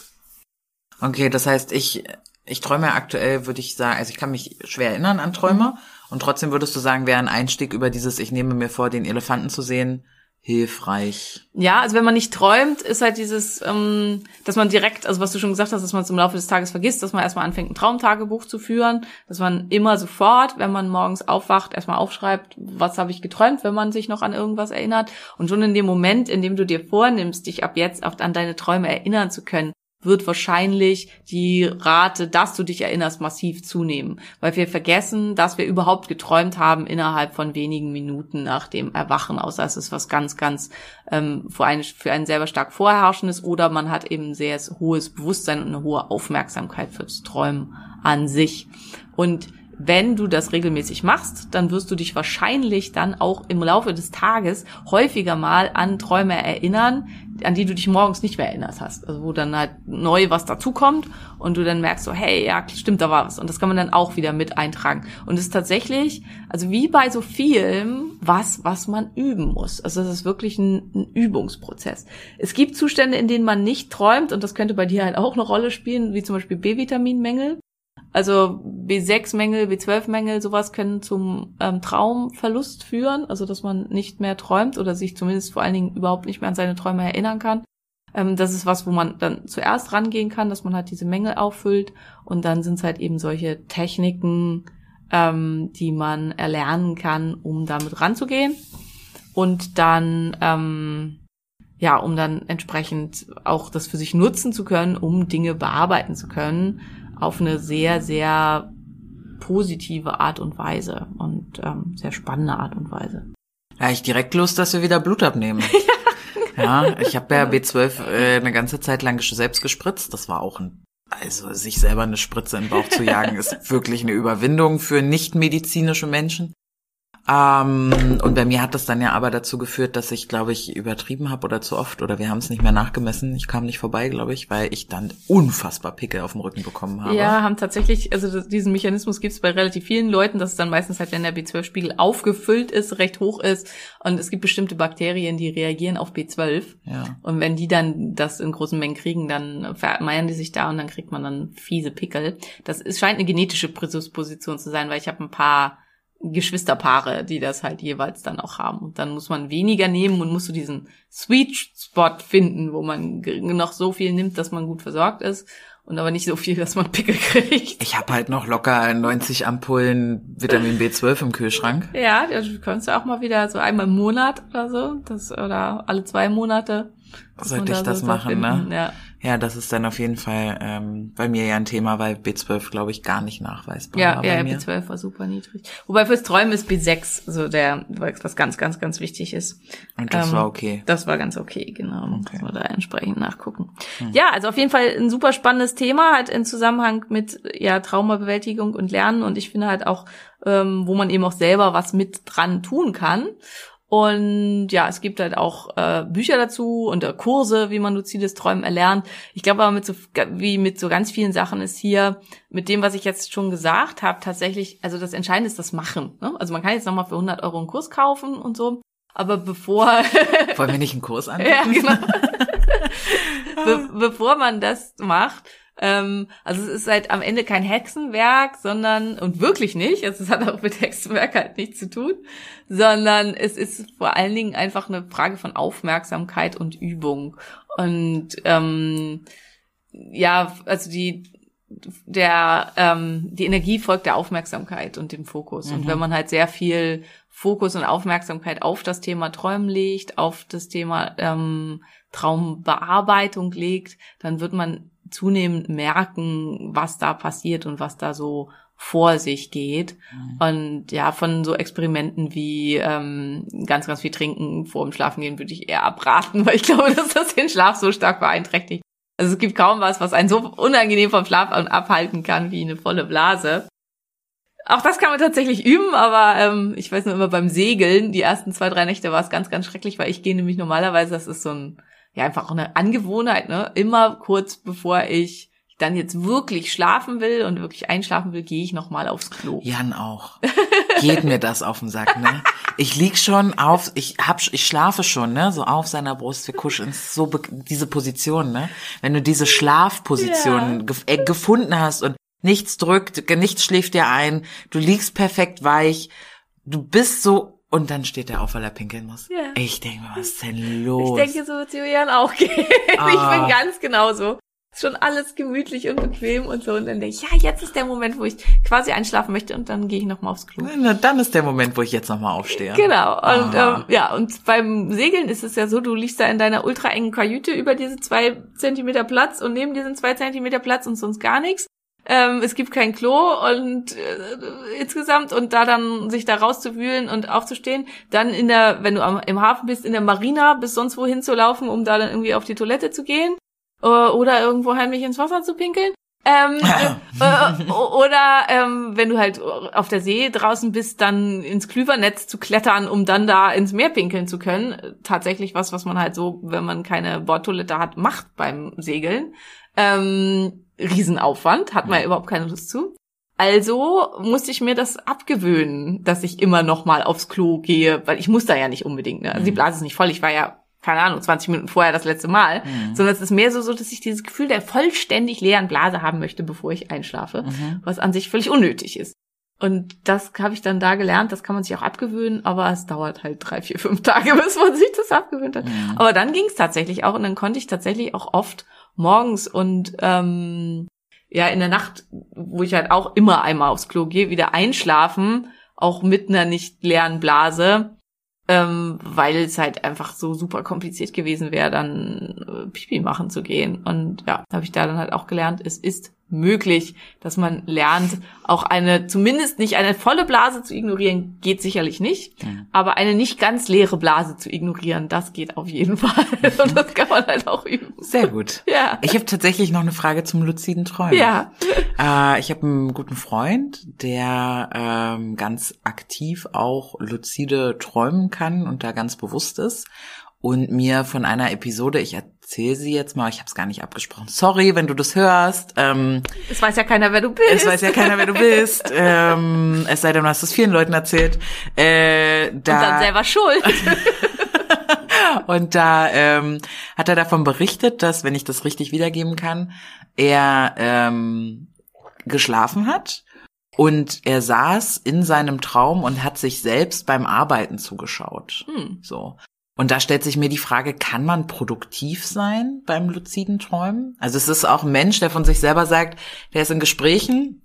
Okay, das heißt, ich, ich träume aktuell, würde ich sagen, also ich kann mich schwer erinnern an Träume. Und trotzdem würdest du sagen, wäre ein Einstieg über dieses, ich nehme mir vor, den Elefanten zu sehen, hilfreich. Ja, also wenn man nicht träumt, ist halt dieses, ähm, dass man direkt, also was du schon gesagt hast, dass man es im Laufe des Tages vergisst, dass man erstmal anfängt, ein Traumtagebuch zu führen, dass man immer sofort, wenn man morgens aufwacht, erstmal aufschreibt, was habe ich geträumt, wenn man sich noch an irgendwas erinnert. Und schon in dem Moment, in dem du dir vornimmst, dich ab jetzt auch an deine Träume erinnern zu können, wird wahrscheinlich die Rate, dass du dich erinnerst, massiv zunehmen. Weil wir vergessen, dass wir überhaupt geträumt haben innerhalb von wenigen Minuten nach dem Erwachen, außer es ist was ganz, ganz ähm, für, einen, für einen selber stark vorherrschendes oder man hat eben sehr hohes Bewusstsein und eine hohe Aufmerksamkeit fürs Träumen an sich. Und wenn du das regelmäßig machst, dann wirst du dich wahrscheinlich dann auch im Laufe des Tages häufiger mal an Träume erinnern, an die du dich morgens nicht mehr erinnert hast. Also wo dann halt neu was dazukommt und du dann merkst so, hey, ja, stimmt, da war was. Und das kann man dann auch wieder mit eintragen. Und es ist tatsächlich, also wie bei so vielem, was, was man üben muss. Also das ist wirklich ein, ein Übungsprozess. Es gibt Zustände, in denen man nicht träumt und das könnte bei dir halt auch eine Rolle spielen, wie zum Beispiel B-Vitaminmängel. Also B6-Mängel, B12-Mängel, sowas können zum ähm, Traumverlust führen, also dass man nicht mehr träumt oder sich zumindest vor allen Dingen überhaupt nicht mehr an seine Träume erinnern kann. Ähm, das ist was, wo man dann zuerst rangehen kann, dass man halt diese Mängel auffüllt. Und dann sind es halt eben solche Techniken, ähm, die man erlernen kann, um damit ranzugehen. Und dann ähm, ja, um dann entsprechend auch das für sich nutzen zu können, um Dinge bearbeiten zu können auf eine sehr, sehr positive Art und Weise und ähm, sehr spannende Art und Weise. Ja, ich direkt Lust, dass wir wieder Blut abnehmen. ja, ich habe ja B12 äh, eine ganze Zeit lang selbst gespritzt. Das war auch ein, also sich selber eine Spritze in den Bauch zu jagen, ist wirklich eine Überwindung für nicht medizinische Menschen. Ähm, und bei mir hat das dann ja aber dazu geführt, dass ich, glaube ich, übertrieben habe oder zu oft oder wir haben es nicht mehr nachgemessen. Ich kam nicht vorbei, glaube ich, weil ich dann unfassbar Pickel auf dem Rücken bekommen habe. Ja, haben tatsächlich, also diesen Mechanismus gibt es bei relativ vielen Leuten, dass es dann meistens halt, wenn der B12-Spiegel aufgefüllt ist, recht hoch ist und es gibt bestimmte Bakterien, die reagieren auf B12 Ja. und wenn die dann das in großen Mengen kriegen, dann vermeiern die sich da und dann kriegt man dann fiese Pickel. Das ist, scheint eine genetische Prädisposition zu sein, weil ich habe ein paar Geschwisterpaare, die das halt jeweils dann auch haben. Und dann muss man weniger nehmen und muss so diesen Sweet Spot finden, wo man noch so viel nimmt, dass man gut versorgt ist und aber nicht so viel, dass man Pickel kriegt. Ich habe halt noch locker 90 Ampullen Vitamin B12 im Kühlschrank. Ja, du kannst ja auch mal wieder so einmal im Monat oder so, das oder alle zwei Monate. Sollte ich da das so machen, ne? finden. Ja. Ja, das ist dann auf jeden Fall ähm, bei mir ja ein Thema, weil B12, glaube ich, gar nicht nachweisbar Ja, war ja, mir. B12 war super niedrig. Wobei fürs Träumen ist B6 so der, was ganz, ganz, ganz wichtig ist. Und das Ähm, war okay. Das war ganz okay, genau. Okay. Muss man da entsprechend nachgucken. Ja, also auf jeden Fall ein super spannendes Thema, halt im Zusammenhang mit ja Traumabewältigung und Lernen und ich finde halt auch, ähm, wo man eben auch selber was mit dran tun kann. Und ja, es gibt halt auch äh, Bücher dazu und äh, Kurse, wie man luzides Träumen erlernt. Ich glaube aber mit so wie mit so ganz vielen Sachen ist hier mit dem, was ich jetzt schon gesagt habe, tatsächlich, also das Entscheidende ist das Machen. Ne? Also man kann jetzt nochmal für 100 Euro einen Kurs kaufen und so. Aber bevor Wollen wir nicht einen Kurs anbieten? ja, genau. Be bevor man das macht, ähm, also es ist halt am Ende kein Hexenwerk, sondern, und wirklich nicht, also es hat auch mit Hexenwerk halt nichts zu tun, sondern es ist vor allen Dingen einfach eine Frage von Aufmerksamkeit und Übung. Und ähm, ja, also die der ähm, die Energie folgt der Aufmerksamkeit und dem Fokus. Und wenn man halt sehr viel Fokus und Aufmerksamkeit auf das Thema Träumen legt, auf das Thema ähm, Traumbearbeitung legt, dann wird man zunehmend merken, was da passiert und was da so vor sich geht. Und ja, von so Experimenten wie ähm, ganz, ganz viel trinken vor dem Schlafengehen würde ich eher abraten, weil ich glaube, dass das den Schlaf so stark beeinträchtigt. Also es gibt kaum was, was einen so unangenehm vom Schlaf abhalten kann wie eine volle Blase. Auch das kann man tatsächlich üben, aber ähm, ich weiß nur immer beim Segeln, die ersten zwei, drei Nächte war es ganz, ganz schrecklich, weil ich gehe nämlich normalerweise, das ist so ein, ja, einfach auch eine Angewohnheit, ne? Immer kurz bevor ich dann jetzt wirklich schlafen will und wirklich einschlafen will, gehe ich nochmal aufs Klo. Jan auch. Geht mir das auf den Sack, ne? Ich lieg schon auf, ich hab, ich schlafe schon, ne? So auf seiner Brust, wir kuscheln, so diese Position, ne? Wenn du diese Schlafposition gef äh, gefunden hast und nichts drückt, nichts schläft dir ein, du liegst perfekt weich, du bist so und dann steht er auf, weil er pinkeln muss. Ja. Ich denke mir, was ist denn Ich los? denke, so wird Julian auch gehen. Ich Ah. bin ganz genauso. Ist schon alles gemütlich und bequem und so. Und dann denke ich, ja, jetzt ist der Moment, wo ich quasi einschlafen möchte und dann gehe ich nochmal aufs Klo. Na, dann ist der Moment, wo ich jetzt nochmal aufstehe. Genau. Und Aha. ähm, ja, und beim Segeln ist es ja so, du liegst da in deiner ultra engen Kajüte über diese zwei Zentimeter Platz und neben dir sind zwei Zentimeter Platz und sonst gar nichts. Ähm, es gibt kein Klo und äh, insgesamt und da dann sich da rauszuwühlen und aufzustehen, dann in der, wenn du am, im Hafen bist, in der Marina bis sonst wohin zu laufen, um da dann irgendwie auf die Toilette zu gehen äh, oder irgendwo heimlich ins Wasser zu pinkeln. Ähm, äh, äh, oder ähm, wenn du halt auf der See draußen bist, dann ins Klüvernetz zu klettern, um dann da ins Meer pinkeln zu können. Tatsächlich was, was man halt so, wenn man keine Bordtoilette hat, macht beim Segeln. Ähm, Riesenaufwand, hat man ja überhaupt keine Lust zu. Also musste ich mir das abgewöhnen, dass ich immer noch mal aufs Klo gehe, weil ich muss da ja nicht unbedingt. Ne? Also die Blase ist nicht voll. Ich war ja keine Ahnung 20 Minuten vorher das letzte Mal, sondern es ist mehr so, so, dass ich dieses Gefühl der vollständig leeren Blase haben möchte, bevor ich einschlafe, was an sich völlig unnötig ist. Und das habe ich dann da gelernt, das kann man sich auch abgewöhnen, aber es dauert halt drei, vier, fünf Tage, bis man sich das abgewöhnt hat. Aber dann ging es tatsächlich auch und dann konnte ich tatsächlich auch oft morgens und ähm, ja in der Nacht, wo ich halt auch immer einmal aufs Klo gehe, wieder einschlafen, auch mit einer nicht leeren Blase, ähm, weil es halt einfach so super kompliziert gewesen wäre, dann äh, Pipi machen zu gehen. Und ja, habe ich da dann halt auch gelernt, es ist möglich, dass man lernt, auch eine, zumindest nicht eine volle Blase zu ignorieren, geht sicherlich nicht, aber eine nicht ganz leere Blase zu ignorieren, das geht auf jeden Fall. Und das kann man halt auch üben. Sehr gut. Ja. Ich habe tatsächlich noch eine Frage zum luziden Träumen. Ja. Äh, ich habe einen guten Freund, der ähm, ganz aktiv auch luzide träumen kann und da ganz bewusst ist. Und mir von einer Episode, ich erzähle sie jetzt mal, ich habe es gar nicht abgesprochen. Sorry, wenn du das hörst. Ähm, Es weiß ja keiner, wer du bist. es weiß ja keiner, wer du bist. ähm, es sei denn, du hast es vielen Leuten erzählt. Äh, da, Und dann selber schuld. und da ähm, hat er davon berichtet, dass, wenn ich das richtig wiedergeben kann, er ähm, geschlafen hat und er saß in seinem Traum und hat sich selbst beim Arbeiten zugeschaut. Hm. So. Und da stellt sich mir die Frage, kann man produktiv sein beim luziden Träumen? Also es ist auch ein Mensch, der von sich selber sagt, der ist in Gesprächen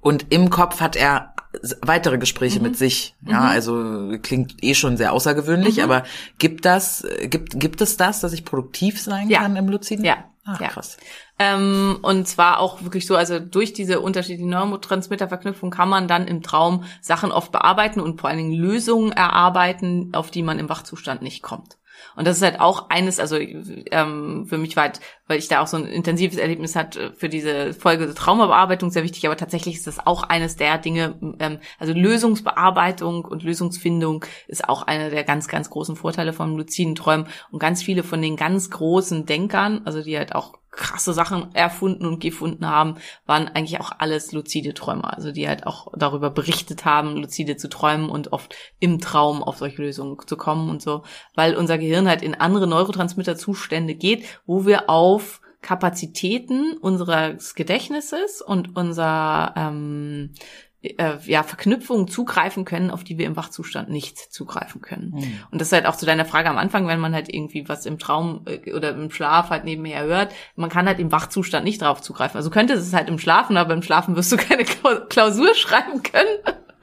und im Kopf hat er weitere Gespräche mit sich. Ja, also klingt eh schon sehr außergewöhnlich, aber gibt das, äh, gibt, gibt es das, dass ich produktiv sein Ja. kann im luziden? Ja. Ach, Ja. krass. Ähm, und zwar auch wirklich so, also durch diese unterschiedlichen Neurotransmitterverknüpfung kann man dann im Traum Sachen oft bearbeiten und vor allen Dingen Lösungen erarbeiten, auf die man im Wachzustand nicht kommt. Und das ist halt auch eines, also ähm, für mich war halt, weil ich da auch so ein intensives Erlebnis hatte, für diese Folge Traumabearbeitung sehr wichtig, aber tatsächlich ist das auch eines der Dinge, ähm, also Lösungsbearbeitung und Lösungsfindung ist auch einer der ganz, ganz großen Vorteile von luziden Träumen. Und ganz viele von den ganz großen Denkern, also die halt auch krasse Sachen erfunden und gefunden haben, waren eigentlich auch alles luzide Träumer. Also die halt auch darüber berichtet haben, luzide zu träumen und oft im Traum auf solche Lösungen zu kommen und so. Weil unser Gehirn halt in andere Neurotransmitterzustände geht, wo wir auf Kapazitäten unseres Gedächtnisses und unser ähm, äh, ja, Verknüpfungen zugreifen können, auf die wir im Wachzustand nicht zugreifen können. Mhm. Und das ist halt auch zu deiner Frage am Anfang, wenn man halt irgendwie was im Traum äh, oder im Schlaf halt nebenher hört, man kann halt im Wachzustand nicht drauf zugreifen. Also könnte es halt im Schlafen, aber im Schlafen wirst du keine Klau- Klausur schreiben können.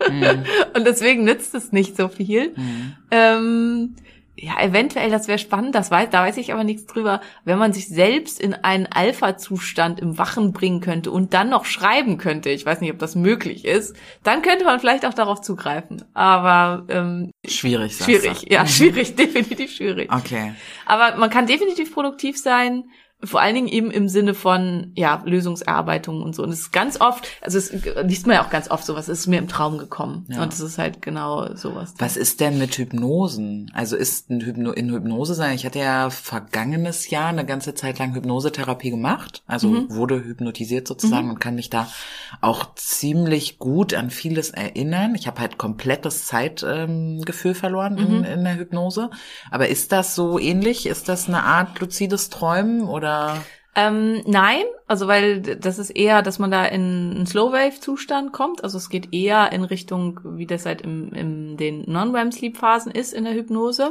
Mhm. Und deswegen nützt es nicht so viel. Mhm. Ähm, ja, eventuell, das wäre spannend, das weiß, da weiß ich aber nichts drüber, wenn man sich selbst in einen Alpha-Zustand im Wachen bringen könnte und dann noch schreiben könnte, ich weiß nicht, ob das möglich ist, dann könnte man vielleicht auch darauf zugreifen. Aber ähm, Schwierig, schwierig, ja, Mhm. schwierig, definitiv schwierig. Okay. Aber man kann definitiv produktiv sein, vor allen Dingen eben im Sinne von ja Lösungserarbeitung und so. Und es ist ganz oft, also es liest man ja auch ganz oft sowas, ist mir im Traum gekommen. Ja. Und es ist halt genau sowas. Was ist denn mit Hypnosen? Also ist ein Hypno in Hypnose sein? Ich hatte ja vergangenes Jahr eine ganze Zeit lang Hypnosetherapie gemacht, also Mhm. wurde hypnotisiert sozusagen und kann mich da auch ziemlich gut an vieles erinnern. Ich habe halt komplettes Zeitgefühl ähm, verloren in, Mhm. in der Hypnose. Aber ist das so ähnlich? Ist das eine Art luzides Träumen oder? Ähm, nein, also weil das ist eher, dass man da in einen Slow-Wave-Zustand kommt. Also es geht eher in Richtung, wie das halt im, in den Non-REM-Sleep-Phasen ist in der Hypnose.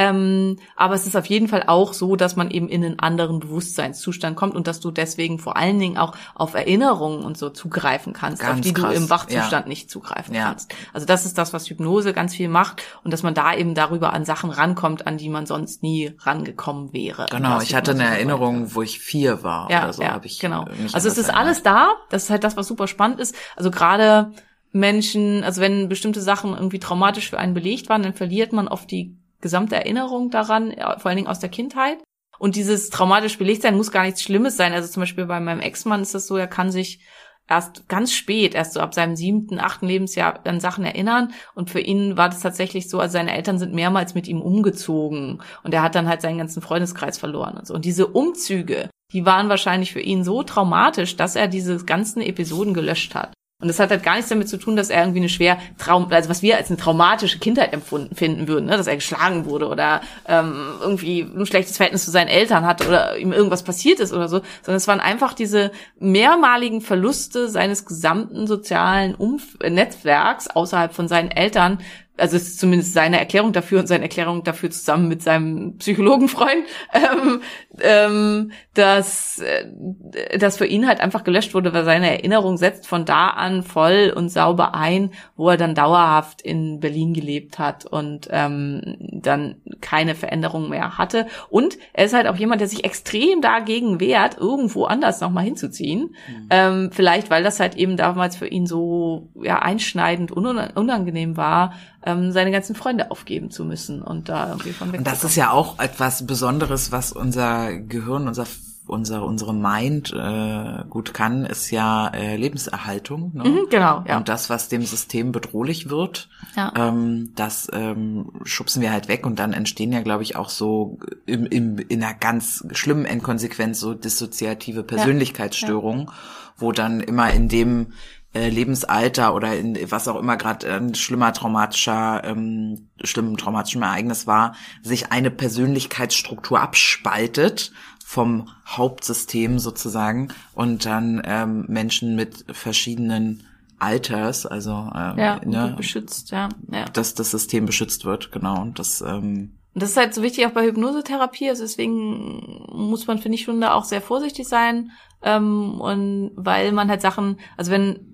Ähm, aber es ist auf jeden Fall auch so, dass man eben in einen anderen Bewusstseinszustand kommt und dass du deswegen vor allen Dingen auch auf Erinnerungen und so zugreifen kannst, Ganz auf die krass, du im Wachzustand ja. nicht zugreifen Ja. kannst. Also das ist das, was Hypnose ganz viel macht und dass man da eben darüber an Sachen rankommt, an die man sonst nie rangekommen wäre. Genau, ich hatte eine Erinnerung, wo ich vier war ja, oder so, ja, habe ich genau. Also es ist alles da. Das ist halt das, was super spannend ist. Also gerade Menschen, also wenn bestimmte Sachen irgendwie traumatisch für einen belegt waren, dann verliert man oft die gesamte Erinnerung daran, ja, vor allen Dingen aus der Kindheit. Und dieses traumatisch belegt sein muss gar nichts Schlimmes sein. Also zum Beispiel bei meinem Ex-Mann ist das so, er kann sich erst ganz spät, erst so ab seinem siebten, achten Lebensjahr an Sachen erinnern. Und für ihn war das tatsächlich so, also seine Eltern sind mehrmals mit ihm umgezogen und er hat dann halt seinen ganzen Freundeskreis verloren und so. Und diese Umzüge, die waren wahrscheinlich für ihn so traumatisch, dass er diese ganzen Episoden gelöscht hat. Und das hat halt gar nichts damit zu tun, dass er irgendwie eine schwer Traum, also was wir als eine traumatische Kindheit empfunden finden würden, ne? dass er geschlagen wurde oder ähm, irgendwie ein schlechtes Verhältnis zu seinen Eltern hatte oder ihm irgendwas passiert ist oder so, sondern es waren einfach diese mehrmaligen Verluste seines gesamten sozialen Umf Netzwerks außerhalb von seinen Eltern, also es ist zumindest seine Erklärung dafür und seine Erklärung dafür zusammen mit seinem Psychologenfreund, ähm, ähm, dass äh, das für ihn halt einfach gelöscht wurde, weil seine Erinnerung setzt von da an voll und sauber ein, wo er dann dauerhaft in Berlin gelebt hat und ähm, dann keine Veränderung mehr hatte. Und er ist halt auch jemand, der sich extrem dagegen wehrt, irgendwo anders nochmal hinzuziehen. Ähm, vielleicht, weil das halt eben damals für ihn so ja einschneidend und unangenehm war, ähm, seine ganzen Freunde aufgeben zu müssen und da irgendwie von weg Und das ist ja auch etwas Besonderes, was unser Gehirn, unser unser unsere Mind äh, gut kann, ist ja äh, Lebenserhaltung. Ne? Mhm, genau, ja. Und das, was dem System bedrohlich wird, Ja. ähm, das ähm, schubsen wir halt weg und dann entstehen ja, glaube ich, auch so im, im, in einer ganz schlimmen Endkonsequenz so dissoziative Persönlichkeitsstörungen, wo dann immer in dem äh, Lebensalter oder in was auch immer gerade ein schlimmer traumatischer, ähm, schlimmen traumatischen Ereignis war, sich eine Persönlichkeitsstruktur abspaltet vom Hauptsystem sozusagen und dann ähm, Menschen mit verschiedenen Alters, also ähm, ja, ne, beschützt, ja, ja. dass das System beschützt wird, genau. Und das ähm, Und das ist halt so wichtig auch bei Hypnosetherapie, also deswegen muss man, finde ich, schon da auch sehr vorsichtig sein. Ähm, und weil man halt Sachen, also wenn,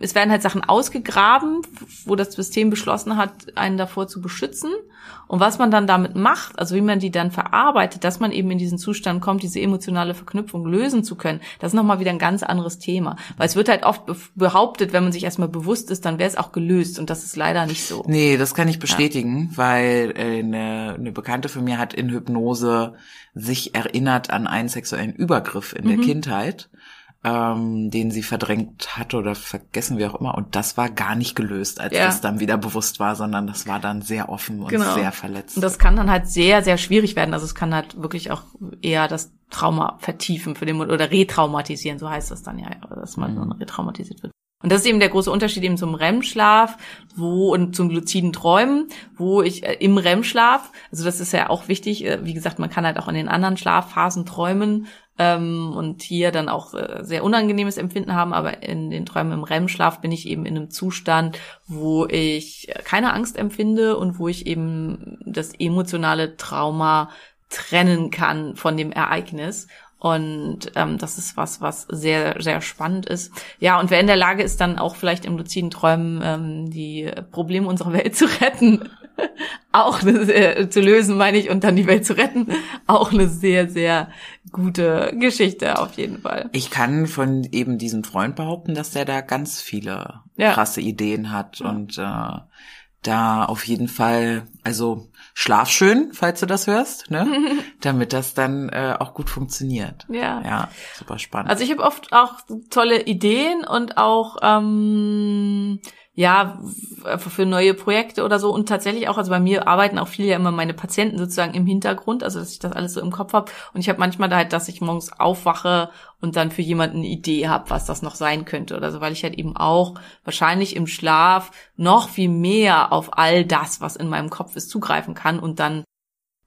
es werden halt Sachen ausgegraben, wo das System beschlossen hat, einen davor zu beschützen. Und was man dann damit macht, also wie man die dann verarbeitet, dass man eben in diesen Zustand kommt, diese emotionale Verknüpfung lösen zu können, das ist nochmal wieder ein ganz anderes Thema. Weil es wird halt oft be- behauptet, wenn man sich erstmal bewusst ist, dann wäre es auch gelöst. Und das ist leider nicht so. Nee, das kann ich bestätigen, weil äh, eine, eine Bekannte von mir hat in Hypnose sich erinnert an einen sexuellen Übergriff in Mhm. der Kindheit, ähm, den sie verdrängt hatte oder vergessen, wie auch immer. Und das war gar nicht gelöst, als Ja. das dann wieder bewusst war, sondern das war dann sehr offen und Genau. sehr verletzt. Und das kann dann halt sehr, sehr schwierig werden. Also es kann halt wirklich auch eher das Trauma vertiefen für den oder retraumatisieren, so heißt das dann ja, dass man dann retraumatisiert wird. Und das ist eben der große Unterschied eben zum REM-Schlaf, wo und zum luziden Träumen, wo ich äh, im REM-Schlaf, also das ist ja auch wichtig, äh, wie gesagt, man kann halt auch in den anderen Schlafphasen träumen ähm, und hier dann auch äh, sehr unangenehmes Empfinden haben, aber in den Träumen im REM-Schlaf bin ich eben in einem Zustand, wo ich äh, keine Angst empfinde und wo ich eben das emotionale Trauma trennen kann von dem Ereignis. Und ähm, das ist was, was sehr, sehr spannend ist. Ja, und wer in der Lage ist, dann auch vielleicht im luziden Träumen ähm, die Probleme unserer Welt zu retten, auch eine, sehr- zu lösen, meine ich, und dann die Welt zu retten, auch eine sehr, sehr gute Geschichte auf jeden Fall. Ich kann von eben diesem Freund behaupten, dass der da ganz viele Ja. krasse Ideen hat und äh, da auf jeden Fall, also schlaf schön, falls du das hörst, ne? damit das dann äh, auch gut funktioniert. Ja. Ja, super spannend. Also ich habe oft auch tolle Ideen und auch ähm, ja f- für neue Projekte oder so. Und tatsächlich auch also bei mir arbeiten auch viele ja immer meine Patienten sozusagen im Hintergrund, also dass ich das alles so im Kopf habe und ich habe manchmal da halt, dass ich morgens aufwache und dann für jemanden eine Idee habe, was das noch sein könnte oder so, weil ich halt eben auch wahrscheinlich im Schlaf noch viel mehr auf all das, was in meinem Kopf ist, zugreifen kann und dann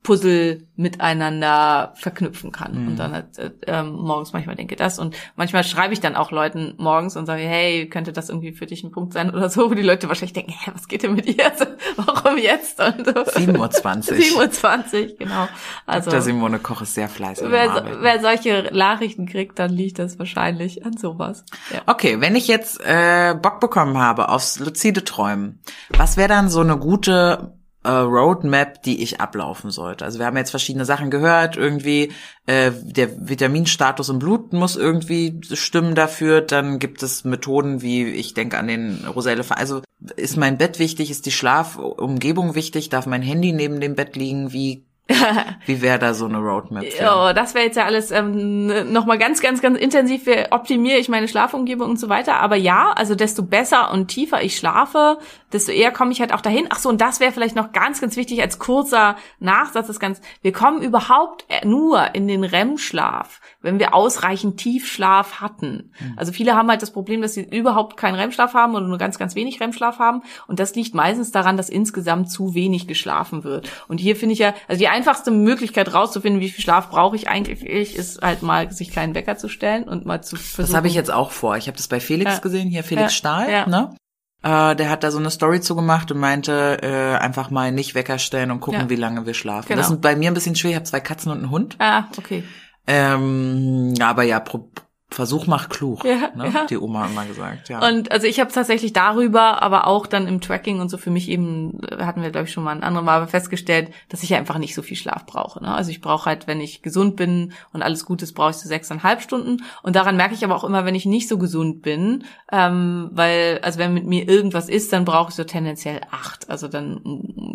Puzzle miteinander verknüpfen kann. Und dann halt, äh, ähm, morgens manchmal denke das. Und manchmal schreibe ich dann auch Leuten morgens und sage, hey, könnte das irgendwie für dich ein Punkt sein oder so, wo die Leute wahrscheinlich denken, hä, was geht denn mit ihr? Also, Warum jetzt? Und so. 7.20 7.20 Uhr, genau. Also, Dr. Simone Koch ist sehr fleißig. wer, wer solche Nachrichten kriegt, dann liegt das wahrscheinlich an sowas. Ja. Okay, wenn ich jetzt äh, Bock bekommen habe aufs luzide Träumen, was wäre dann so eine gute äh, Roadmap, die ich ablaufen sollte? Also wir haben jetzt verschiedene Sachen gehört, irgendwie äh, der Vitaminstatus im Blut muss irgendwie stimmen dafür. Dann gibt es Methoden wie, ich denke an den Roselle, also ist mein Bett wichtig, ist die Schlafumgebung wichtig, darf mein Handy neben dem Bett liegen, wie wie wäre da so eine Roadmap? Ja, das wäre jetzt ja alles ähm, nochmal ganz, ganz, ganz intensiv. Wie optimiere ich meine Schlafumgebung und so weiter. Aber ja, also desto besser und tiefer ich schlafe, desto eher komme ich halt auch dahin. Ach so, und das wäre vielleicht noch ganz, ganz wichtig als kurzer Nachsatz. ist ganz, wir kommen überhaupt nur in den REM-Schlaf, wenn wir ausreichend Tiefschlaf hatten. Also viele haben halt das Problem, dass sie überhaupt keinen REM-Schlaf haben oder nur ganz, ganz wenig REM-Schlaf haben. Und das liegt meistens daran, dass insgesamt zu wenig geschlafen wird. Und hier finde ich ja, also die einfachste Möglichkeit rauszufinden, wie viel Schlaf brauche ich eigentlich, ist halt mal sich kleinen Wecker zu stellen und mal zu versuchen. Das habe ich jetzt auch vor. Ich habe das bei Felix Ja. gesehen, hier Felix Ja. Stahl, Ja. ne? Äh, der hat da so eine Story zugemacht und meinte, äh, einfach mal nicht Wecker stellen und gucken, Ja. wie lange wir schlafen. Genau. Das ist bei mir ein bisschen schwer. Ich habe zwei Katzen und einen Hund. Ah, okay. Ähm, aber ja, pro, Versuch macht klug, Ja, ne? ja. die Oma immer gesagt. Ja. Und also ich habe tatsächlich darüber, aber auch dann im Tracking und so für mich eben, äh, hatten wir glaube ich schon mal ein anderes Mal festgestellt, dass ich einfach nicht so viel Schlaf brauche. Ne? Also ich brauche halt, wenn ich gesund bin und alles gut ist, brauche ich so sechseinhalb Stunden. Und daran merke ich aber auch immer, wenn ich nicht so gesund bin, ähm, weil, also wenn mit mir irgendwas ist, dann brauche ich so tendenziell acht. Also dann,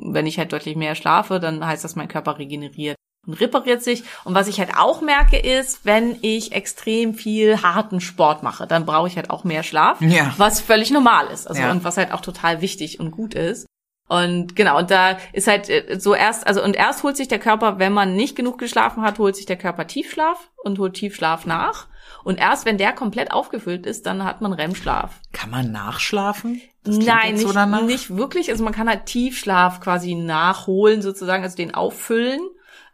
wenn ich halt deutlich mehr schlafe, dann heißt das, mein Körper regeneriert und repariert sich. Und was ich halt auch merke, ist, wenn ich extrem viel harten Sport mache, dann brauche ich halt auch mehr Schlaf, Ja. was völlig normal ist. Also Ja. und was halt auch total wichtig und gut ist. Und genau, und da ist halt äh, so erst, also und erst holt sich der Körper, wenn man nicht genug geschlafen hat, holt sich der Körper Tiefschlaf und holt Tiefschlaf nach. Und erst wenn der komplett aufgefüllt ist, dann hat man REM-Schlaf. Kann man nachschlafen? Nein, so nicht, danach. nicht wirklich. Also man kann halt Tiefschlaf quasi nachholen sozusagen, also den auffüllen.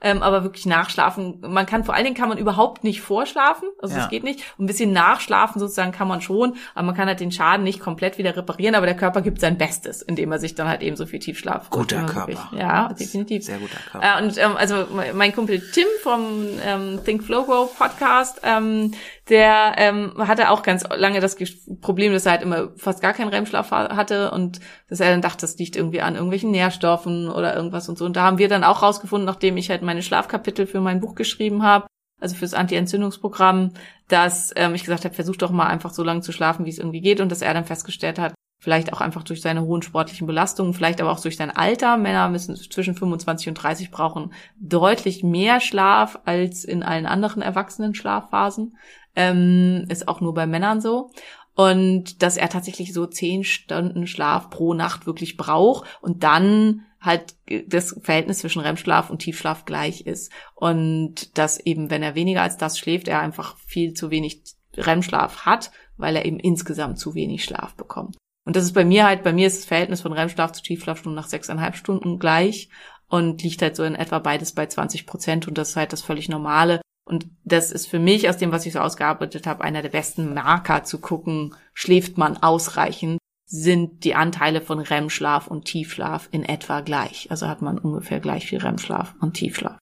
Ähm, aber wirklich nachschlafen. Man kann vor allen Dingen kann man überhaupt nicht vorschlafen, also Ja. das geht nicht. Ein bisschen nachschlafen sozusagen kann man schon, aber man kann halt den Schaden nicht komplett wieder reparieren. Aber der Körper gibt sein Bestes, indem er sich dann halt eben so viel Tiefschlaf. Guter Körper. Wirklich, ja, definitiv. Sehr guter Körper. Äh, und ähm, also mein Kumpel Tim vom ähm, Think Flow Grow Podcast, ähm, der ähm, hatte auch ganz lange das Problem, dass er halt immer fast gar keinen REM-Schlaf ha- hatte und dass er dann dachte, das liegt irgendwie an irgendwelchen Nährstoffen oder irgendwas und so. Und da haben wir dann auch rausgefunden, nachdem ich halt meine Schlafkapitel für mein Buch geschrieben habe, also fürs Anti-Entzündungsprogramm, dass ähm, ich gesagt habe, versuch doch mal einfach so lange zu schlafen, wie es irgendwie geht und dass er dann festgestellt hat, vielleicht auch einfach durch seine hohen sportlichen Belastungen, vielleicht aber auch durch sein Alter. Männer müssen zwischen 25 und 30 brauchen deutlich mehr Schlaf als in allen anderen erwachsenen Schlafphasen. Ähm, ist auch nur bei Männern so. Und dass er tatsächlich so zehn Stunden Schlaf pro Nacht wirklich braucht und dann halt das Verhältnis zwischen REM-Schlaf und Tiefschlaf gleich ist. Und dass eben, wenn er weniger als das schläft, er einfach viel zu wenig REM-Schlaf hat, weil er eben insgesamt zu wenig Schlaf bekommt. Und das ist bei mir halt, bei mir ist das Verhältnis von REM-Schlaf zu Tiefschlafstunden nach sechseinhalb Stunden gleich und liegt halt so in etwa beides bei 20 Prozent und das ist halt das völlig Normale. Und das ist für mich, aus dem, was ich so ausgearbeitet habe, einer der besten Marker zu gucken, schläft man ausreichend, sind die Anteile von REM-Schlaf und Tiefschlaf in etwa gleich. Also hat man ungefähr gleich viel REM-Schlaf und Tiefschlaf.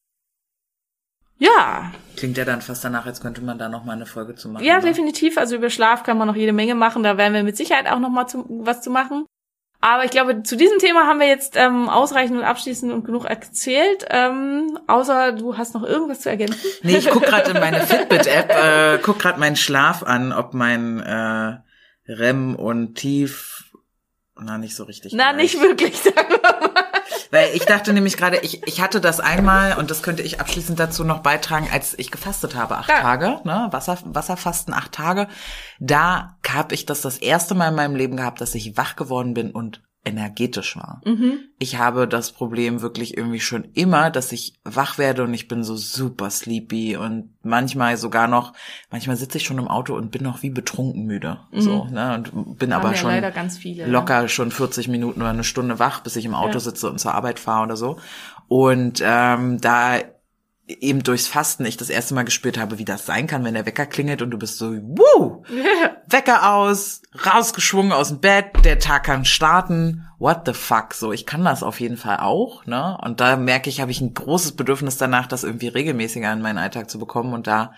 Ja, Klingt ja dann fast danach, als könnte man da noch mal eine Folge zu machen. ja, ne? definitiv. Also über Schlaf kann man noch jede Menge machen. Da werden wir mit Sicherheit auch noch mal zu, was zu machen. Aber ich glaube, zu diesem Thema haben wir jetzt ähm, ausreichend und abschließend und genug erzählt. Ähm, außer du hast noch irgendwas zu ergänzen. Nee, ich guck gerade in meine Fitbit-App, äh, guck gerade meinen Schlaf an, ob mein äh, REM und Tief na nicht so richtig. Na, gleich. nicht wirklich, sagen wir mal. Weil ich dachte nämlich gerade, ich, ich hatte das einmal und das könnte ich abschließend dazu noch beitragen, als ich gefastet habe, acht Ja. Tage, ne, Wasser, Wasserfasten, acht Tage. Da habe ich das das erste Mal in meinem Leben gehabt, dass ich wach geworden bin und energetisch war. Mhm. Ich habe das Problem wirklich irgendwie schon immer, dass ich wach werde und ich bin so super sleepy und manchmal sogar noch, manchmal sitze ich schon im Auto und bin noch wie betrunken müde, so, ne, und bin Mhm. Haben aber schon viele. ne? locker schon 40 Minuten oder eine Stunde wach, bis ich im Auto Ja. sitze und zur Arbeit fahre oder so. Und ähm, da eben durchs Fasten ich das erste Mal gespürt habe, wie das sein kann, wenn der Wecker klingelt und du bist so, wuh, Wecker aus, rausgeschwungen aus dem Bett, der Tag kann starten. What the fuck? So, ich kann das auf jeden Fall auch, ne? Und da merke ich, habe ich ein großes Bedürfnis danach, das irgendwie regelmäßiger in meinen Alltag zu bekommen und da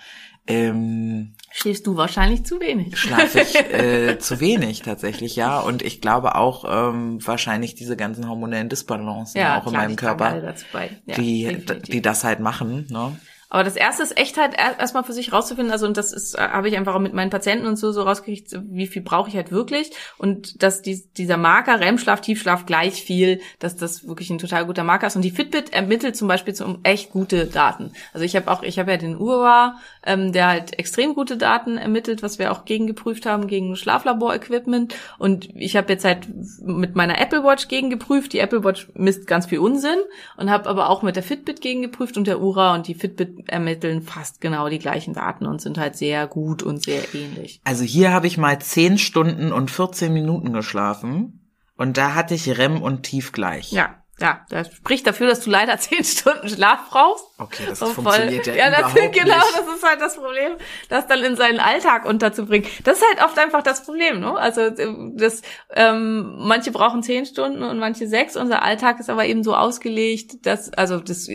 ähm, Schläfst du wahrscheinlich zu wenig. schlafe ich äh, zu wenig tatsächlich, ja. Und ich glaube auch ähm, wahrscheinlich diese ganzen hormonellen Disbalancen auch in klar, meinem die tragen Körper, alle dazu bei. Ja, die, definitiv. die das halt machen, ne? Aber das erste ist echt halt er- erstmal für sich rauszufinden, also und das ist, äh, habe ich einfach auch mit meinen Patienten und so so rausgekriegt, wie viel brauche ich halt wirklich und dass die, dieser Marker REM-Schlaf, Tiefschlaf gleich viel, dass das wirklich ein total guter Marker ist und die Fitbit ermittelt zum Beispiel zum echt gute Daten. Also ich habe auch, ich habe ja den Ura, ähm, der halt extrem gute Daten ermittelt, was wir auch gegengeprüft haben gegen Schlaflabor-Equipment und ich habe jetzt halt mit meiner Apple Watch gegengeprüft. Die Apple Watch misst ganz viel Unsinn und habe aber auch mit der Fitbit gegengeprüft und der Ura und die Fitbit ermitteln fast genau die gleichen Daten und sind halt sehr gut und sehr ähnlich. Also hier habe ich mal 10 Stunden und 14 Minuten geschlafen und da hatte ich REM und Tief gleich. Ja, ja, das spricht dafür, dass du leider zehn Stunden Schlaf brauchst. Okay, das Und funktioniert ja, ja das, überhaupt genau, nicht. das ist halt das Problem, das dann in seinen Alltag unterzubringen. Das ist halt oft einfach das Problem, ne? Also das, ähm, manche brauchen zehn Stunden und manche sechs. Unser Alltag ist aber eben so ausgelegt, dass, also das,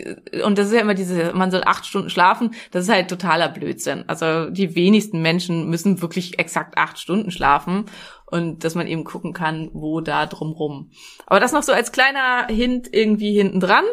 und das ist ja immer diese, man soll acht Stunden schlafen. Das ist halt totaler Blödsinn. Also die wenigsten Menschen müssen wirklich exakt acht Stunden schlafen und dass man eben gucken kann, wo da drumrum. Aber das noch so als kleiner Hint irgendwie hinten dran.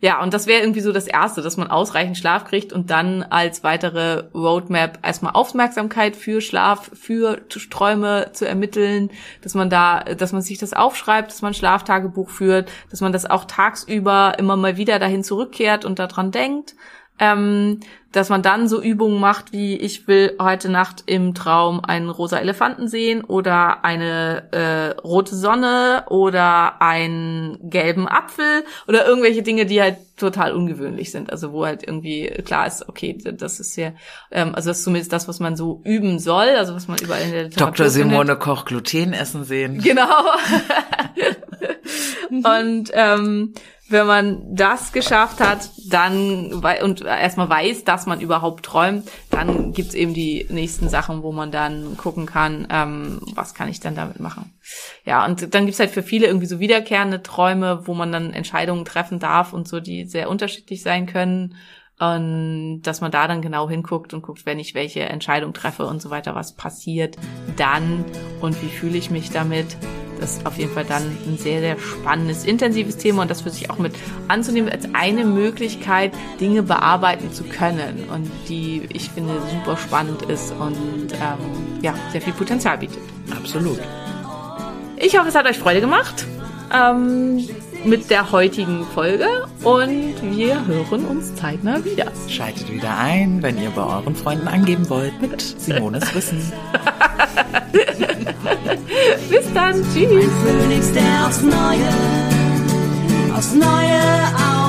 Ja, und das wäre irgendwie so das Erste, dass man ausreichend Schlaf kriegt und dann als weitere Roadmap erstmal Aufmerksamkeit für Schlaf, für Träume zu ermitteln, dass man da, dass man sich das aufschreibt, dass man Schlaftagebuch führt, dass man das auch tagsüber immer mal wieder dahin zurückkehrt und daran denkt. Ähm, dass man dann so Übungen macht, wie ich will heute Nacht im Traum einen rosa Elefanten sehen oder eine äh, rote Sonne oder einen gelben Apfel oder irgendwelche Dinge, die halt total ungewöhnlich sind. Also wo halt irgendwie klar ist, okay, das ist ja, ähm, also das ist zumindest das, was man so üben soll, also was man überall in der Literatur Dr. findet. Simone Koch Gluten essen sehen. Genau. und ähm, wenn man das geschafft hat, dann und erstmal weiß, dass man überhaupt träumt, dann gibt's eben die nächsten Sachen, wo man dann gucken kann, ähm, was kann ich dann damit machen. Ja, und dann gibt's halt für viele irgendwie so wiederkehrende Träume, wo man dann Entscheidungen treffen darf und so, die sehr unterschiedlich sein können. Und dass man da dann genau hinguckt und guckt, wenn ich welche Entscheidung treffe und so weiter, was passiert dann und wie fühle ich mich damit. Das ist auf jeden Fall dann ein sehr, sehr spannendes, intensives Thema und das für sich auch mit anzunehmen als eine Möglichkeit, Dinge bearbeiten zu können und die ich finde super spannend ist und ähm, ja, sehr viel Potenzial bietet. Absolut. Ich hoffe, es hat euch Freude gemacht ähm, mit der heutigen Folge und wir hören uns zeitnah wieder. Schaltet wieder ein, wenn ihr bei euren Freunden angeben wollt mit Simones Wissen. Bis dann, tschüss. Phönix, der aufs Neue, aufs Neue